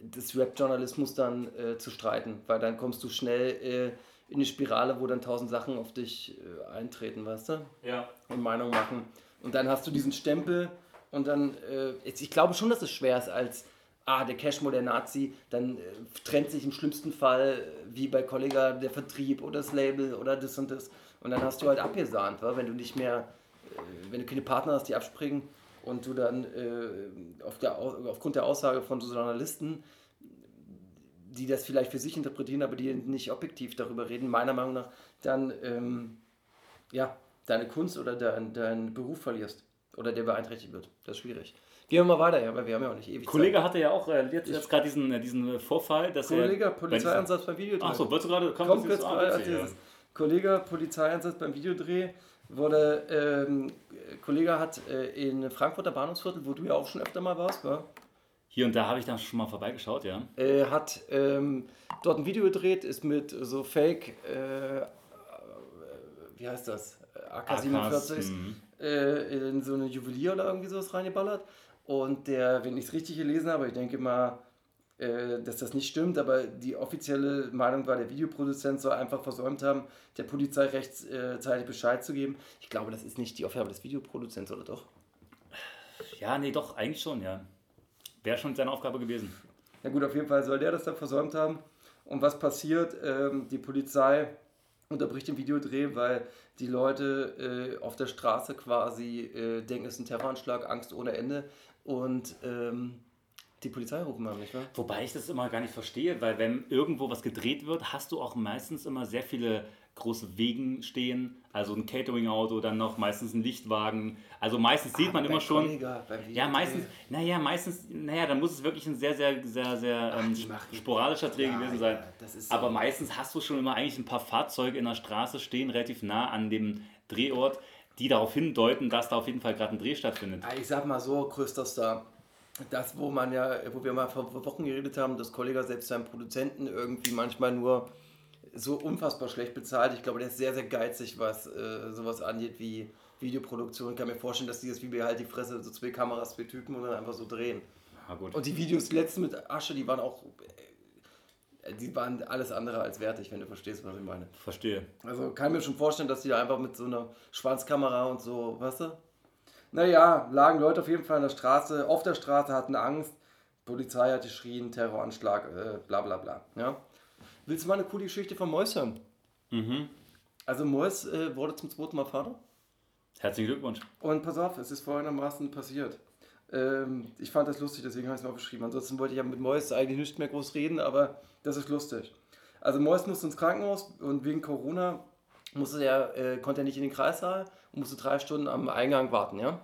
Speaker 6: des Rap-Journalismus dann äh, zu streiten, weil dann kommst du schnell äh, in eine Spirale, wo dann tausend Sachen auf dich äh, eintreten, weißt du?
Speaker 7: Ja.
Speaker 6: Und Meinung machen. Und dann hast du diesen Stempel und dann, äh, ich glaube schon, dass es schwer ist als, ah, der Cashmo, der Nazi, dann äh, trennt sich im schlimmsten Fall, äh, wie bei Kollega, der Vertrieb oder das Label oder das und das. Und dann hast du halt abgesahnt, wa? wenn du nicht mehr, äh, wenn du keine Partner hast, die abspringen und du dann äh, auf der, Au- aufgrund der Aussage von so Journalisten, die das vielleicht für sich interpretieren, aber die nicht objektiv darüber reden, meiner Meinung nach, dann ähm, ja, deine Kunst oder dein, deinen Beruf verlierst oder der beeinträchtigt wird. Das ist schwierig. Gehen wir mal weiter, ja, weil wir haben ja auch nicht ewig
Speaker 7: Kollege hatte ja auch äh, jetzt, jetzt gerade diesen, äh, diesen Vorfall, dass
Speaker 6: Zeit. Kollege,
Speaker 7: er.
Speaker 6: Polizeieinsatz beim Videodreh.
Speaker 7: Achso, wolltest du gerade.
Speaker 6: Mal als
Speaker 7: witzig, ja.
Speaker 6: Kollege, Polizeieinsatz beim Videodreh wurde, ähm, Kollege hat äh, in Frankfurter Bahnhofsviertel, wo du ja auch schon öfter mal warst, wa?
Speaker 7: Hier und da habe ich da schon mal vorbeigeschaut, ja.
Speaker 6: äh, hat ähm, dort ein Video gedreht, ist mit so Fake, äh, äh, wie heißt das, AK-47
Speaker 7: mhm.
Speaker 6: äh, in so eine Juwelier oder irgendwie sowas reingeballert. Und der, wenn ich es richtig gelesen habe, ich denke mal, äh, dass das nicht stimmt, aber die offizielle Meinung war, der Videoproduzent soll einfach versäumt haben, der Polizei rechtzeitig Bescheid zu geben. Ich glaube, das ist nicht die Aufgabe des Videoproduzenten, oder doch?
Speaker 7: Ja, nee, doch, eigentlich schon, ja. Wäre schon seine Aufgabe gewesen.
Speaker 6: Na gut, auf jeden Fall soll der das dann versäumt haben. Und was passiert? Ähm, die Polizei unterbricht den Videodreh, weil die Leute äh, auf der Straße quasi äh, denken, es ist ein Terroranschlag, Angst ohne Ende. Und ähm, die Polizei rufen haben, nicht wahr?
Speaker 7: Wobei ich das immer gar nicht verstehe, weil wenn irgendwo was gedreht wird, hast du auch meistens immer sehr viele große Wegen stehen, also ein Catering-Auto, dann noch meistens ein Lichtwagen. Also meistens sieht man
Speaker 6: beim
Speaker 7: immer schon.
Speaker 6: Kollega,
Speaker 7: Ja, meistens, naja, meistens, naja, dann muss es wirklich ein sehr, sehr, sehr, sehr ähm,
Speaker 6: die machen-
Speaker 7: sporadischer Dreh
Speaker 6: Ja,
Speaker 7: gewesen sein.
Speaker 6: ja, das ist
Speaker 7: Aber
Speaker 6: so.
Speaker 7: meistens hast du schon immer eigentlich ein paar Fahrzeuge in der Straße stehen, relativ nah an dem Drehort, die darauf hindeuten, dass da auf jeden Fall gerade ein Dreh stattfindet.
Speaker 6: Ja, Ich sag mal so, größter Star. Das, wo man ja, wo wir mal vor Wochen geredet haben, dass Kollega selbst seinen Produzenten irgendwie manchmal nur so unfassbar schlecht bezahlt. Ich glaube, der ist sehr, sehr geizig, was äh, sowas angeht wie Videoproduktion. Ich kann mir vorstellen, dass die das wie wir halt die Fresse, so zwei Kameras, zwei Typen und dann einfach so drehen.
Speaker 7: Gut.
Speaker 6: Und die Videos, letzten mit Asche, die waren auch, die waren alles andere als wertig, wenn du verstehst, was ich meine.
Speaker 7: Verstehe.
Speaker 6: Also kann ich mir schon vorstellen, dass die da einfach mit so einer Schwanzkamera und so, weißt du? Naja, lagen Leute auf jeden Fall in der Straße, auf der Straße, hatten Angst. Polizei hat geschrien, Terroranschlag, äh, bla bla bla. Ja? Willst du mal eine coole Geschichte von Mois hören?
Speaker 7: Mhm.
Speaker 6: Also Mois äh, wurde zum zweiten Mal Vater.
Speaker 7: Herzlichen Glückwunsch.
Speaker 6: Und pass auf, es ist folgendermaßen passiert. Ähm, ich fand das lustig, deswegen habe ich es mir aufgeschrieben. Ansonsten wollte ich ja mit Mois eigentlich nicht mehr groß reden, aber das ist lustig. Also Mois musste ins Krankenhaus und wegen Corona musste er, äh, konnte er nicht in den Kreissaal und musste drei Stunden am Eingang warten, ja.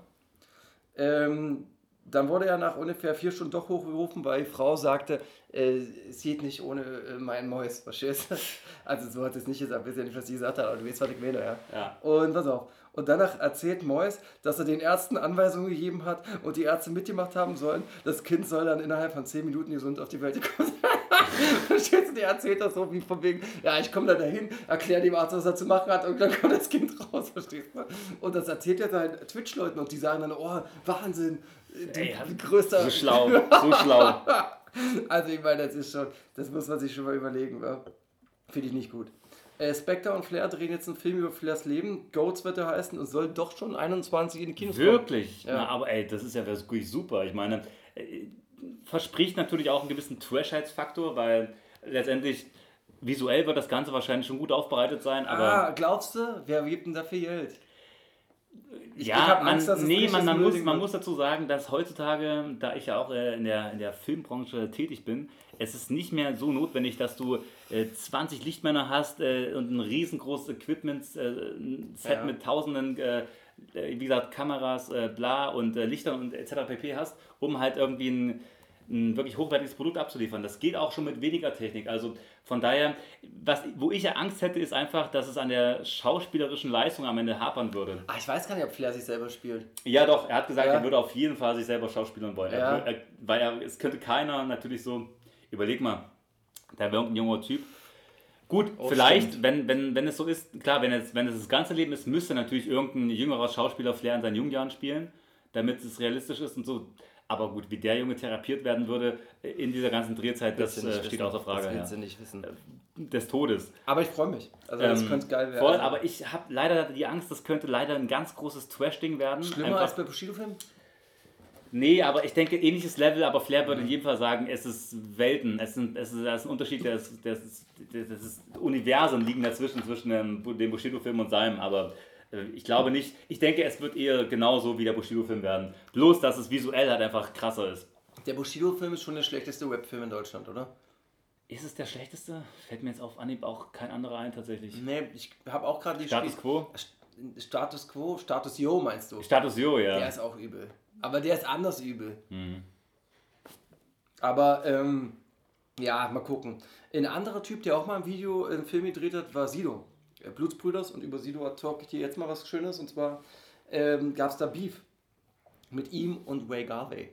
Speaker 6: Ähm, dann wurde er nach ungefähr vier Stunden doch hochgerufen, weil die Frau sagte, äh, es geht nicht ohne äh, meinen Mäus, verstehst du? Also so hat es nicht gesagt, wisst ja nicht, was sie gesagt hat, aber du weißt, was ich meine, ja.
Speaker 7: Ja.
Speaker 6: Und pass auf. Und danach erzählt Mois, dass er den Ärzten Anweisungen gegeben hat und die Ärzte mitgemacht haben sollen. Das Kind soll dann innerhalb von 10 Minuten gesund auf die Welt kommen. Verstehst du? Der erzählt das so wie von wegen, ja, ich komme da dahin, erkläre dem Arzt, was er zu machen hat und dann kommt das Kind raus, verstehst du? Und das erzählt er seinen Twitch-Leuten und die sagen dann, oh, Wahnsinn,
Speaker 7: Ey,
Speaker 6: größter...
Speaker 7: So schlau, so schlau.
Speaker 6: Also ich meine, das ist schon, das muss man sich schon mal überlegen. Finde ich nicht gut. Äh, Spectre und Flair drehen jetzt einen Film über Flairs Leben. Goats wird er heißen und soll doch schon 21 in die Kinos kommen.
Speaker 7: Wirklich?
Speaker 6: Ja.
Speaker 7: Na, aber ey, das ist ja wirklich super. Ich meine, äh, verspricht natürlich auch einen gewissen Trashheitsfaktor, weil letztendlich visuell wird das Ganze wahrscheinlich schon gut aufbereitet sein, aber
Speaker 6: Ah, glaubst du? Wer gibt denn dafür Geld?
Speaker 7: Ja, man,
Speaker 6: Angst,
Speaker 7: nee, man, man, muss, man muss dazu sagen, dass heutzutage, da ich ja auch äh, in, der, in der Filmbranche tätig bin, es ist nicht mehr so notwendig, dass du äh, 20 Lichtmänner hast äh, und ein riesengroßes Equipment, äh,
Speaker 6: Ja.
Speaker 7: mit tausenden, äh, äh, wie gesagt, Kameras, bla und Lichtern und etc. pp. hast, um halt irgendwie ein, ein wirklich hochwertiges Produkt abzuliefern. Das geht auch schon mit weniger Technik. Also von daher, was, wo ich ja Angst hätte, ist einfach, dass es an der schauspielerischen Leistung am Ende hapern würde.
Speaker 6: Ah, ich weiß gar nicht, ob Flair sich selber spielt.
Speaker 7: Ja, doch, er hat gesagt,
Speaker 6: Ja.
Speaker 7: er würde auf jeden Fall sich selber schauspielern wollen.
Speaker 6: Ja.
Speaker 7: Er, er, weil er, es könnte keiner natürlich so, überleg mal, da wäre irgendein junger Typ. Gut,
Speaker 6: Oh,
Speaker 7: vielleicht,
Speaker 6: stimmt.
Speaker 7: wenn, wenn, wenn es so ist, klar, wenn es, wenn es das ganze Leben ist, müsste natürlich irgendein jüngerer Schauspieler Flair in seinen jungen Jahren spielen, damit es realistisch ist und so. Aber gut, wie der Junge therapiert werden würde in dieser ganzen Drehzeit, das
Speaker 6: nicht
Speaker 7: äh, steht
Speaker 6: wissen.
Speaker 7: außer Frage.
Speaker 6: Das
Speaker 7: Ja.
Speaker 6: willst du nicht wissen.
Speaker 7: Des Todes.
Speaker 6: Aber ich freue mich. Also das
Speaker 7: Ähm,
Speaker 6: könnte geil werden.
Speaker 7: Voll,
Speaker 6: Also,
Speaker 7: aber ich habe leider die Angst, das könnte leider ein ganz großes Trash-Ding werden.
Speaker 6: Schlimmer
Speaker 7: Einfach-
Speaker 6: als bei Bushido-Filmen?
Speaker 7: Nee, aber ich denke, ähnliches Level, aber Flair würde in jedem Fall sagen, es ist Welten, es, sind, es, ist, es ist ein Unterschied, das, das, das ist Universen liegen dazwischen, zwischen dem, dem Bushido-Film und seinem, aber äh, ich glaube nicht, ich denke, es wird eher genauso wie der Bushido-Film werden. Bloß, dass es visuell halt einfach krasser ist.
Speaker 6: Der Bushido-Film ist schon der schlechteste Webfilm in Deutschland, oder?
Speaker 7: Ist es der schlechteste? Fällt mir jetzt auf Anhieb auch kein anderer ein, tatsächlich.
Speaker 6: Nee, ich habe auch gerade die
Speaker 7: Status
Speaker 6: Spiel-
Speaker 7: Quo?
Speaker 6: St- Status Quo? Status Jo meinst du?
Speaker 7: Status Jo, ja.
Speaker 6: Der ist auch übel. Aber der ist anders übel.
Speaker 7: Mhm.
Speaker 6: Aber, ähm, ja, mal gucken. Ein anderer Typ, der auch mal ein Video, einen Film gedreht hat, war Sido. Äh, Blutsbrüders. Und über Sido talk ich dir jetzt mal was Schönes. Und zwar ähm, gab es da Beef mit ihm und Ray Garvey.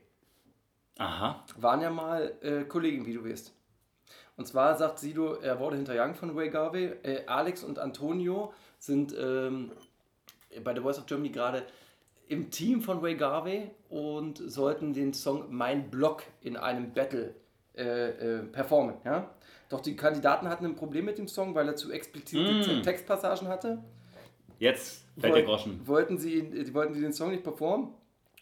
Speaker 7: Aha.
Speaker 6: Waren ja mal äh, Kollegen, wie du weißt. Und zwar sagt Sido, er wurde hintergangen von Ray Garvey. Äh, Alex und Antonio sind ähm, bei The Voice of Germany gerade im Team von Ray Garvey und sollten den Song Mein Block in einem Battle äh, äh, performen. Ja? Doch die Kandidaten hatten ein Problem mit dem Song, weil er zu explizite
Speaker 7: Mm.
Speaker 6: Textpassagen hatte.
Speaker 7: Jetzt fällt der Groschen.
Speaker 6: Wollten sie, die wollten sie den Song nicht performen.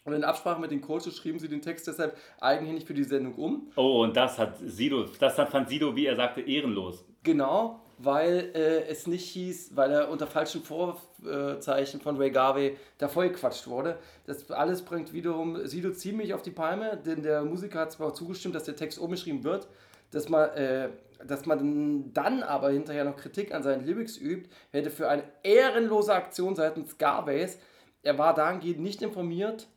Speaker 6: Und in Absprache mit den Coaches schrieben sie den Text deshalb eigenhändig für die Sendung um.
Speaker 7: Oh, und das hat Sido, das hat, fand Sido, wie er sagte, ehrenlos.
Speaker 6: Genau, weil äh, es nicht hieß, weil er unter falschen Vorzeichen von Ray Garvey davor gequatscht wurde. Das alles bringt wiederum Sido ziemlich auf die Palme, denn der Musiker hat zwar zugestimmt, dass der Text umgeschrieben wird, dass man, äh, dass man dann aber hinterher noch Kritik an seinen Lyrics übt, hätte für eine ehrenlose Aktion seitens Garveys. Er war dahingehend nicht informiert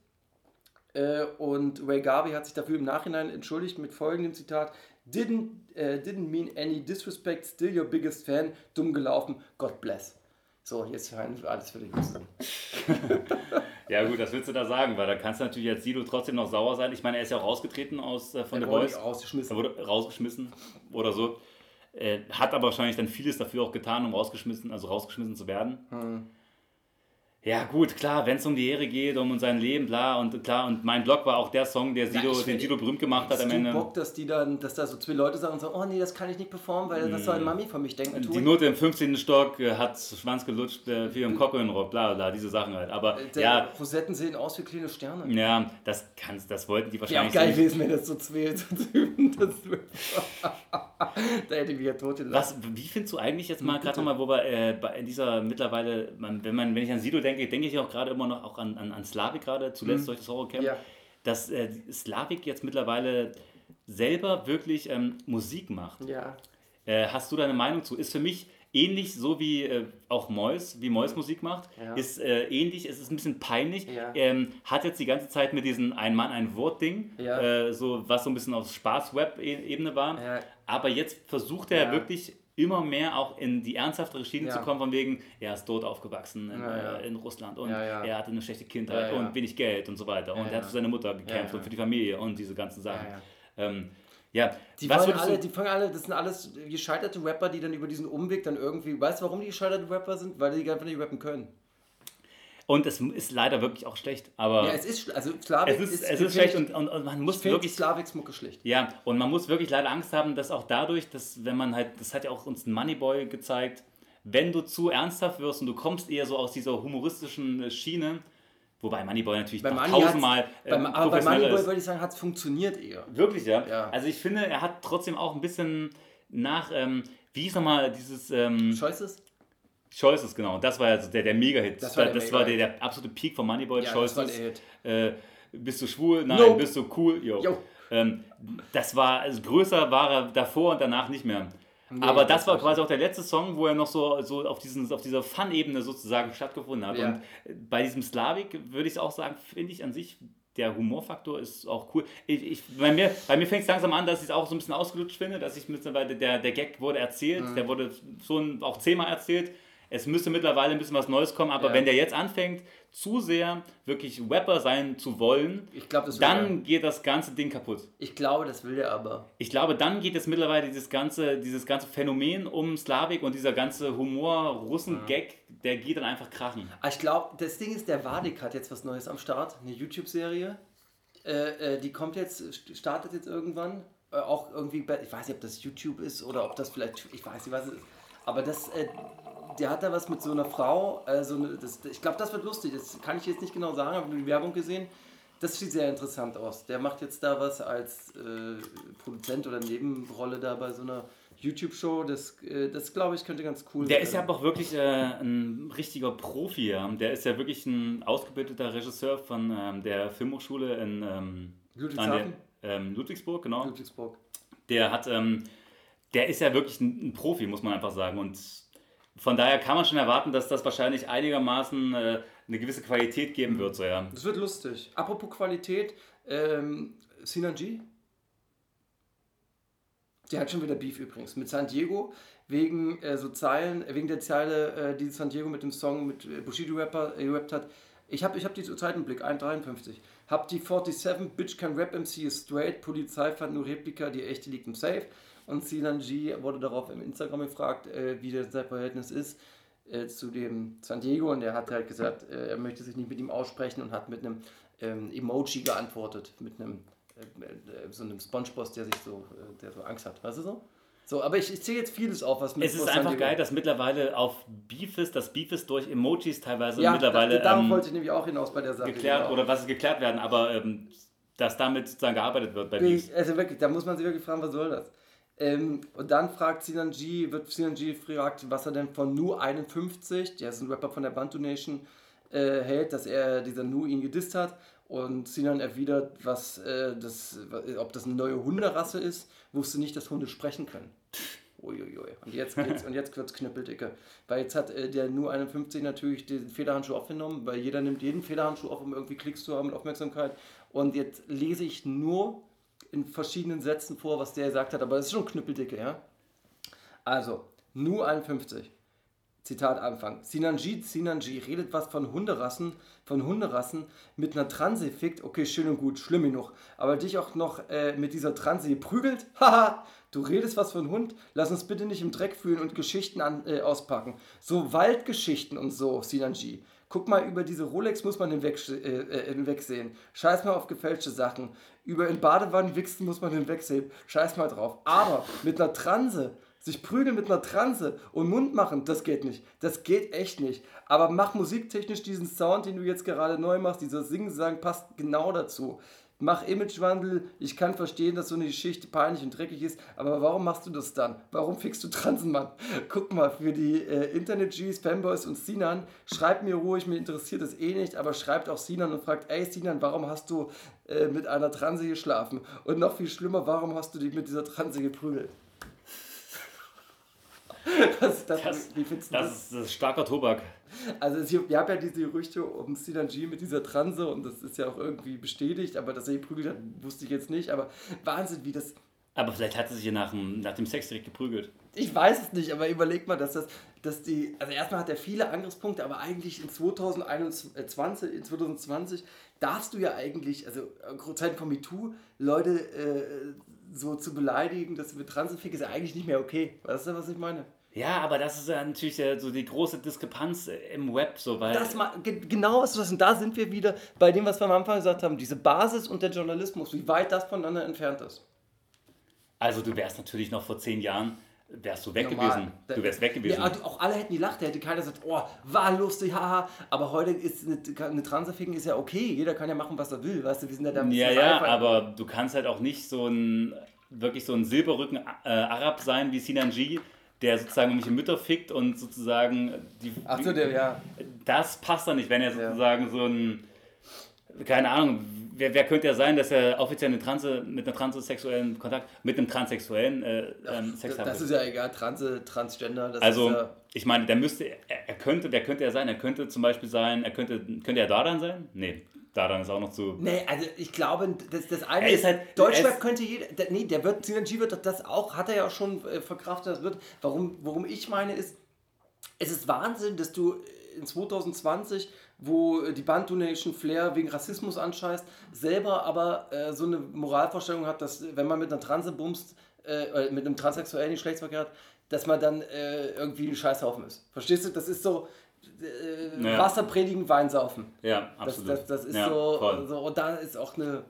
Speaker 6: äh, und Ray Garvey hat sich dafür im Nachhinein entschuldigt mit folgendem Zitat. Didn't, äh, didn't mean any disrespect, still your biggest fan, dumm gelaufen, God bless. So, jetzt alles für dich.
Speaker 7: Ja gut, das willst du da sagen, weil da kannst du natürlich als Sido trotzdem noch sauer sein. Ich meine, er ist ja auch rausgetreten aus, äh, von
Speaker 6: Er
Speaker 7: The
Speaker 6: wurde
Speaker 7: Voice.
Speaker 6: rausgeschmissen.
Speaker 7: Er wurde rausgeschmissen oder so. Äh, hat aber wahrscheinlich dann vieles dafür auch getan, um rausgeschmissen, also rausgeschmissen zu werden.
Speaker 6: Hm.
Speaker 7: Ja gut, klar, wenn es um die Ehre geht, um sein Leben, klar und klar und mein Blog war auch der Song, der Sido,
Speaker 6: ich
Speaker 7: den Sido berühmt gemacht hat am Ende.
Speaker 6: Bock, dass die dann, dass da so zwei Leute sagen und sagen, oh nee, das kann ich nicht performen, weil was soll Mami von mich denken?
Speaker 7: Die? Note im 15. Stock äh, hat Schwanz gelutscht, äh, viel im Kocke in Rock, bla bla, diese Sachen halt. Aber
Speaker 6: Der
Speaker 7: ja,
Speaker 6: Rosetten sehen aus wie kleine Sterne.
Speaker 7: ja, das kannst, das wollten die
Speaker 6: Ja,
Speaker 7: wahrscheinlich
Speaker 6: geil
Speaker 7: nicht.
Speaker 6: gewesen, wenn das so zwei üben. Das da hätte ich mich ja tot gelassen.
Speaker 7: Was, wie findest du eigentlich jetzt mal gerade nochmal, wo wir äh, in dieser mittlerweile, wenn man, wenn ich an Sido denke, denke ich auch gerade immer noch auch an, an, an Slavik gerade, zuletzt durch das Horrorcamp,
Speaker 6: Mhm. Ja.
Speaker 7: dass äh, Slavik jetzt mittlerweile selber wirklich ähm, Musik macht.
Speaker 6: Ja.
Speaker 7: Äh, hast du deine Meinung zu? Ist für mich ähnlich so wie äh, auch Mois, wie Mois Musik macht.
Speaker 6: Ja.
Speaker 7: Ist äh, ähnlich, es ist ein bisschen peinlich.
Speaker 6: Ja.
Speaker 7: Ähm, hat jetzt die ganze Zeit mit diesem Ein Mann, ein Wort-Ding,
Speaker 6: Ja.
Speaker 7: äh, so, was so ein bisschen auf Spaß-Web-Ebene war.
Speaker 6: Ja.
Speaker 7: Aber jetzt versucht er
Speaker 6: Ja.
Speaker 7: wirklich immer mehr auch in die ernsthaftere Schiene
Speaker 6: Ja.
Speaker 7: zu kommen, von wegen, er ist dort aufgewachsen in,
Speaker 6: Ja,
Speaker 7: äh, in Russland und er hatte eine schlechte Kindheit und wenig Geld und so weiter. und er hat für seine Mutter gekämpft und für die Familie und diese ganzen Sachen.
Speaker 6: Ja,
Speaker 7: Ähm, ja,
Speaker 6: Die,
Speaker 7: was
Speaker 6: wollen
Speaker 7: würdest
Speaker 6: alle, die fangen alle, das sind alles gescheiterte Rapper, die dann über diesen Umweg dann irgendwie, weißt du, warum die gescheiterte Rapper sind? Weil die einfach nicht rappen können.
Speaker 7: Und es ist leider wirklich auch schlecht. Aber
Speaker 6: Ja, es ist, also Slavik
Speaker 7: es ist, es
Speaker 6: find
Speaker 7: ist schlecht und, und, und man muss wirklich.
Speaker 6: Slaviks Mucke schlecht.
Speaker 7: Ja, und man muss wirklich leider Angst haben, dass auch dadurch, dass wenn man halt, das hat ja auch uns ein Moneyboy gezeigt, wenn du zu ernsthaft wirst und du kommst eher so aus dieser humoristischen Schiene, wobei Moneyboy natürlich
Speaker 6: Bei
Speaker 7: noch
Speaker 6: Money
Speaker 7: tausendmal
Speaker 6: hat's-
Speaker 7: äh,
Speaker 6: beim, aber bei Moneyboy
Speaker 7: ist.
Speaker 6: würde ich sagen, hat es funktioniert eher.
Speaker 7: Wirklich, ja?
Speaker 6: Ja.
Speaker 7: Also ich finde, er hat trotzdem auch ein bisschen nach, ähm, wie hieß nochmal dieses ähm,
Speaker 6: Choices?
Speaker 7: Choices, genau. Das war ja so der, der Mega-Hit.
Speaker 6: Das war der
Speaker 7: das war der, der absolute Peak von Moneyboy.
Speaker 6: Ja,
Speaker 7: Choices. Äh, bist du schwul? Nein.
Speaker 6: No.
Speaker 7: Bist du cool? Jo.
Speaker 6: Jo.
Speaker 7: Ähm, das war, also größer war er davor und danach nicht mehr. Aber das
Speaker 6: das
Speaker 7: war
Speaker 6: war
Speaker 7: quasi auch der letzte Song, wo er noch so, so auf, diesen, auf dieser Fun-Ebene sozusagen stattgefunden hat.
Speaker 6: Ja.
Speaker 7: Und äh, bei diesem Slavik würde ich auch sagen, finde ich an sich, der Humorfaktor ist auch cool. Ich, ich, bei mir, bei mir fängt es langsam an, dass ich es auch so ein bisschen ausgelutscht finde, dass ich mittlerweile, der, der Gag wurde erzählt,
Speaker 6: Mhm.
Speaker 7: der wurde schon auch zehnmal erzählt. Es müsste mittlerweile ein bisschen was Neues kommen, aber
Speaker 6: Ja.
Speaker 7: wenn der jetzt anfängt, zu sehr wirklich Rapper sein zu wollen,
Speaker 6: er.
Speaker 7: dann geht das ganze Ding kaputt.
Speaker 6: Ich glaube, das will er aber.
Speaker 7: Ich glaube, dann geht es mittlerweile dieses ganze, dieses ganze Phänomen um Slavik und dieser ganze Humor-Russen-Gag, der geht dann einfach krachen.
Speaker 6: Aber ich glaube, das Ding ist, der Wadik hat jetzt was Neues am Start. Eine YouTube-Serie. Äh, äh, die kommt jetzt, st- startet jetzt irgendwann. Äh, auch irgendwie, bei, ich weiß nicht, ob das YouTube ist oder ob das vielleicht, ich weiß nicht, was es ist. Aber das, äh, der hat da was mit so einer Frau. So eine, das, ich glaube, das wird lustig. Das kann ich jetzt nicht genau sagen, habe nur die Werbung gesehen. Das sieht sehr interessant aus. Der macht jetzt da was als äh, Produzent oder Nebenrolle da bei so einer YouTube-Show. Das, äh, das glaube ich, könnte ganz cool
Speaker 7: Der
Speaker 6: sein.
Speaker 7: ist ja aber auch wirklich äh, ein richtiger Profi. Ja. Der ist ja wirklich ein ausgebildeter Regisseur von ähm, der Filmhochschule in ähm,
Speaker 6: Ludwigshafen?
Speaker 7: der, ähm, Ludwigsburg, genau.
Speaker 6: Ludwigsburg.
Speaker 7: Der hat, ähm, der ist ja wirklich ein, ein Profi, muss man einfach sagen. Und von daher kann man schon erwarten, dass das wahrscheinlich einigermaßen äh, eine gewisse Qualität geben wird. So, ja.
Speaker 6: Das wird lustig. Apropos Qualität, ähm, Sinan G. Der hat schon wieder Beef übrigens mit San Diego wegen äh, so Zeilen, wegen der Zeile, äh, die San Diego mit dem Song mit äh, Bushido Rapper äh, gerappt hat. Ich habe ich hab die Zeit im Blick, 1,53. Hab die 47, Bitch kann Rap MC ist straight, Polizei fand nur Replika, die echte liegt im Safe. Und Sinan G wurde darauf im Instagram gefragt, äh, wie das sein Verhältnis ist äh, zu dem San Diego und er hat halt gesagt, äh, er möchte sich nicht mit ihm aussprechen und hat mit einem ähm, Emoji geantwortet, mit einem äh, äh, so einem Spongeboss, der sich so, äh, der so Angst hat, weißt du so? So, aber ich, ich zähle jetzt vieles auf, was mit
Speaker 7: Es ist einfach
Speaker 6: Diego-
Speaker 7: geil, dass mittlerweile auf Beef ist, dass Beef ist durch Emojis teilweise
Speaker 6: ja,
Speaker 7: mittlerweile
Speaker 6: da, darauf
Speaker 7: ähm,
Speaker 6: wollte ich nämlich auch hinaus bei der Sache.
Speaker 7: geklärt
Speaker 6: genau.
Speaker 7: oder was geklärt werden, aber ähm, dass damit sozusagen gearbeitet wird bei Beef.
Speaker 6: Ich, also wirklich, da muss man sich wirklich fragen, was soll das? Ähm, und dann fragt Sinan G, wird Sinan G gefragt, was er denn von Nu 51, der ist ein Rapper von der Bantu Nation, äh, hält, dass er dieser Nu ihn gedisst hat. Und Sinan erwidert, was, äh, das, ob das eine neue Hunderasse ist, wusste nicht, dass Hunde sprechen können. Uiuiui. Und jetzt, geht's, und jetzt wird es knüppeldicke. Weil jetzt hat äh, der Nu 51 natürlich den Federhandschuh aufgenommen, weil jeder nimmt jeden Federhandschuh auf, um irgendwie Klicks zu haben und Aufmerksamkeit. Und jetzt lese ich nur in verschiedenen Sätzen vor, was der gesagt hat, aber das ist schon knüppeldicke, ja? Also, Nu 51. Zitat Anfang. Sinanji, Sinanji redet was von Hunderassen, von Hunderassen mit einer Transe fickt. Okay, schön und gut, schlimm genug. Aber dich auch noch äh, mit dieser Transe prügelt? Haha, du redest was von Hund? Lass uns bitte nicht im Dreck fühlen und Geschichten an, äh, auspacken. So Waldgeschichten und so, Sinanji. Guck mal, über diese Rolex muss man hinweg, äh, äh, hinwegsehen. Scheiß mal auf gefälschte Sachen. Über in Badewannen wichsen muss man hinwegsehen. Scheiß mal drauf. Aber mit einer Transe sich prügeln mit einer Transe und Mund machen, das geht nicht. Das geht echt nicht. Aber mach musiktechnisch diesen Sound, den du jetzt gerade neu machst, dieser Singen-Sang passt genau dazu. Mach Imagewandel. Ich kann verstehen, dass so eine Geschichte peinlich und dreckig ist, aber warum machst du das dann? Warum fickst du Transen, Mann? Guck mal, für die äh, Internet-Gs, Fanboys und Sinan, schreibt mir ruhig, mir interessiert das eh nicht, aber schreibt auch Sinan und fragt, ey Sinan, warum hast du äh, mit einer Transe geschlafen? Und noch viel schlimmer, warum hast du dich mit dieser Transe geprügelt? Das, das,
Speaker 7: Das,
Speaker 6: wie findest du das?
Speaker 7: das, ist, das ist starker Tobak.
Speaker 6: Also es, wir haben ja diese Gerüchte um Sinan G mit dieser Transe und das ist ja auch irgendwie bestätigt, aber dass er geprügelt hat, wusste ich jetzt nicht. Aber Wahnsinn, wie das.
Speaker 7: Aber vielleicht hat sie sich ja nach dem, nach dem Sex direkt geprügelt.
Speaker 6: Ich weiß es nicht, aber überleg mal, dass das, dass die. Also erstmal hat er viele Angriffspunkte, aber eigentlich in 2021, in 2020 darfst du ja eigentlich, also Zeiten von MeToo, Leute äh, so zu beleidigen, dass sie mit Transe ficken, ist ja eigentlich nicht mehr okay. Weißt du, was ich meine?
Speaker 7: Ja, aber das ist ja natürlich ja so die große Diskrepanz äh, im Web, so weil.
Speaker 6: Das ma- ge- genau was du sagst. Und da sind wir wieder bei dem, was wir am Anfang gesagt haben. Diese Basis und der Journalismus, wie weit das voneinander entfernt ist.
Speaker 7: Also du wärst natürlich noch vor zehn Jahren, wärst du weg
Speaker 6: Normal.
Speaker 7: gewesen. Du wärst weg gewesen.
Speaker 6: Ja, auch alle hätten gelacht. Da hätte keiner gesagt, oh, war lustig, haha. Aber heute ist eine, eine Transerficken ist ja okay. Jeder kann ja machen, was er will. Weißt du, wir sind ja da
Speaker 7: Ja, ja, aber du kannst halt auch nicht so ein wirklich so ein Silberrücken äh, Arab sein wie Sinanji, der sozusagen irgendwelche Mütter fickt und sozusagen die.
Speaker 6: Ach so, der, ja.
Speaker 7: Das passt dann nicht, wenn er sozusagen so ein. Keine Ahnung, wer, wer könnte er sein, dass er offiziell eine Transe, mit einer transsexuellen Kontakt, mit einem transsexuellen äh, ähm, Sex haben
Speaker 6: das ist ja egal. Transe, Transgender. Das
Speaker 7: Also,
Speaker 6: ist ja,
Speaker 7: ich meine, der müsste, er, er könnte, wer könnte er sein? Er könnte zum Beispiel sein, er könnte, könnte er Dardan sein? Nee, Dardan ist auch noch zu.
Speaker 6: Nee, also ich glaube, das, das eine
Speaker 7: Er ist halt-
Speaker 6: Deutschrap
Speaker 7: ist-
Speaker 6: könnte jeder. Der, nee, der wird, Synergy wird doch das auch, hat er ja auch schon äh, verkraftet, das wird. Warum, worum ich meine ist, es ist Wahnsinn, dass du in 2020, wo die Band Donation Flair wegen Rassismus anscheißt, selber aber äh, so eine Moralvorstellung hat, dass wenn man mit einer Transe bumst, äh, äh, mit einem transsexuellen Geschlechtsverkehr hat, dass man dann äh, irgendwie ein Scheißhaufen ist. Verstehst du? Das ist so äh,
Speaker 7: Naja.
Speaker 6: Wasser predigen, Wein saufen.
Speaker 7: Ja,
Speaker 6: Das,
Speaker 7: absolut.
Speaker 6: das, das ist
Speaker 7: ja,
Speaker 6: so,
Speaker 7: voll.
Speaker 6: so, und da ist auch eine,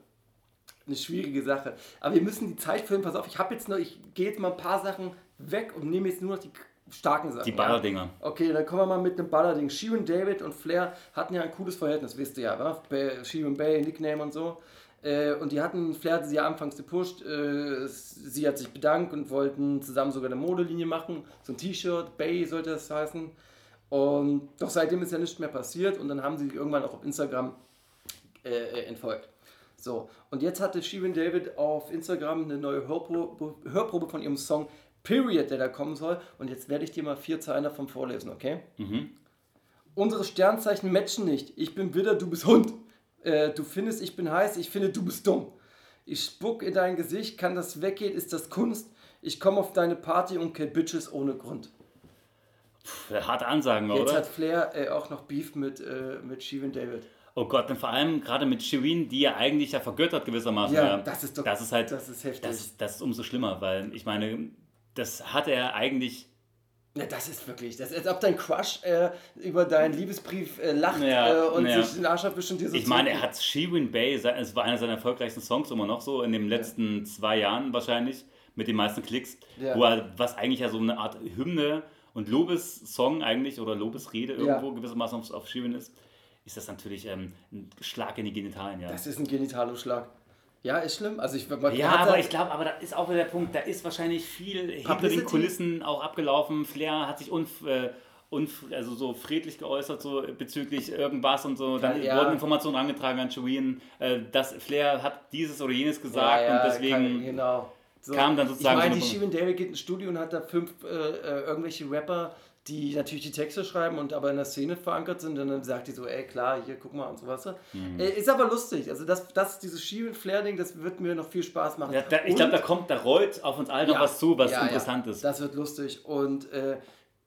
Speaker 6: eine schwierige Sache. Aber wir müssen die Zeit füllen, pass auf, ich habe jetzt noch, ich gehe jetzt mal ein paar Sachen weg und nehme jetzt nur noch die starken Sachen.
Speaker 7: Die
Speaker 6: ja?
Speaker 7: Ballerdinger.
Speaker 6: Okay, dann kommen wir mal mit einem Ballerding. Shirin David und Flair hatten ja ein cooles Verhältnis, wisst ihr ja? Bei Shirin Bay, Nickname und so. Äh, und die hatten, Flair hatte sie ja anfangs gepusht, äh, sie hat sich bedankt und wollten zusammen sogar eine Modelinie machen, so ein T-Shirt, Bay sollte das heißen. Und doch seitdem ist ja nichts mehr passiert und dann haben sie irgendwann auch auf Instagram äh, äh, entfolgt. So, und jetzt hatte Shirin David auf Instagram eine neue Hörprobe, Hörprobe von ihrem Song Period, der da kommen soll. Und jetzt werde ich dir mal vier Zeilen davon vorlesen, okay? Unsere Sternzeichen matchen nicht. Ich bin Widder, du bist Hund. Äh, du findest, ich bin heiß, ich finde, du bist dumm. Ich spuck in dein Gesicht, kann das weggehen, ist das Kunst. Ich komme auf deine Party und kill Bitches ohne Grund.
Speaker 7: Pff, harte Ansagen,
Speaker 6: Jetzt
Speaker 7: oder?
Speaker 6: hat Flair äh, auch noch Beef mit, äh, mit Shirin David.
Speaker 7: Oh Gott, und vor allem gerade mit Shirin, die ja eigentlich ja vergöttert gewissermaßen.
Speaker 6: Ja, das ist doch-
Speaker 7: Das ist halt.
Speaker 6: das ist heftig.
Speaker 7: Das, das ist umso schlimmer, weil ich meine, das hat er eigentlich.
Speaker 6: Ja, das ist wirklich, das ist, als ob dein Crush äh, über deinen Liebesbrief äh, lacht
Speaker 7: Ja,
Speaker 6: äh, und
Speaker 7: ja.
Speaker 6: sich den Arsch abwischt dir so
Speaker 7: Ich meine, er hat Shirin Bay, es war einer seiner erfolgreichsten Songs immer noch so, in den letzten zwei Jahren wahrscheinlich, mit den meisten Klicks,
Speaker 6: Ja.
Speaker 7: wo er, was eigentlich ja so eine Art Hymne und Lobessong eigentlich oder Lobesrede irgendwo
Speaker 6: Ja.
Speaker 7: gewissermaßen auf, auf Shirin ist, ist das natürlich ähm, ein Schlag in die Genitalien, ja.
Speaker 6: Das ist ein Genitalusschlag. Ja, ist schlimm. Also ich, man
Speaker 7: Ja, aber ich glaube, aber da ist auch wieder der Punkt, da ist wahrscheinlich viel hinter den Kulissen auch abgelaufen. Flair hat sich unf äh, unf- also so friedlich geäußert so bezüglich irgendwas und so. Dann
Speaker 6: Ja.
Speaker 7: wurden Informationen angetragen an Joanne, äh, dass Flair hat dieses oder jenes gesagt und deswegen
Speaker 6: kann- genau. So.
Speaker 7: kam dann sozusagen
Speaker 6: Ich meine,
Speaker 7: so
Speaker 6: die Shirin David geht ins Studio und hat da fünf äh, äh, irgendwelche Rapper, die natürlich die Texte schreiben und aber in der Szene verankert sind. Und dann sagt die so, ey, klar, hier, guck mal und so was.
Speaker 7: Mhm.
Speaker 6: Äh, ist aber lustig. Also, das, das dieses Shirin Flair-Ding, das wird mir noch viel Spaß machen.
Speaker 7: Ja, da, ich glaube, da kommt, da rollt auf uns allen noch
Speaker 6: Ja,
Speaker 7: was zu, was
Speaker 6: ja,
Speaker 7: interessant ist.
Speaker 6: Das wird lustig. Und äh,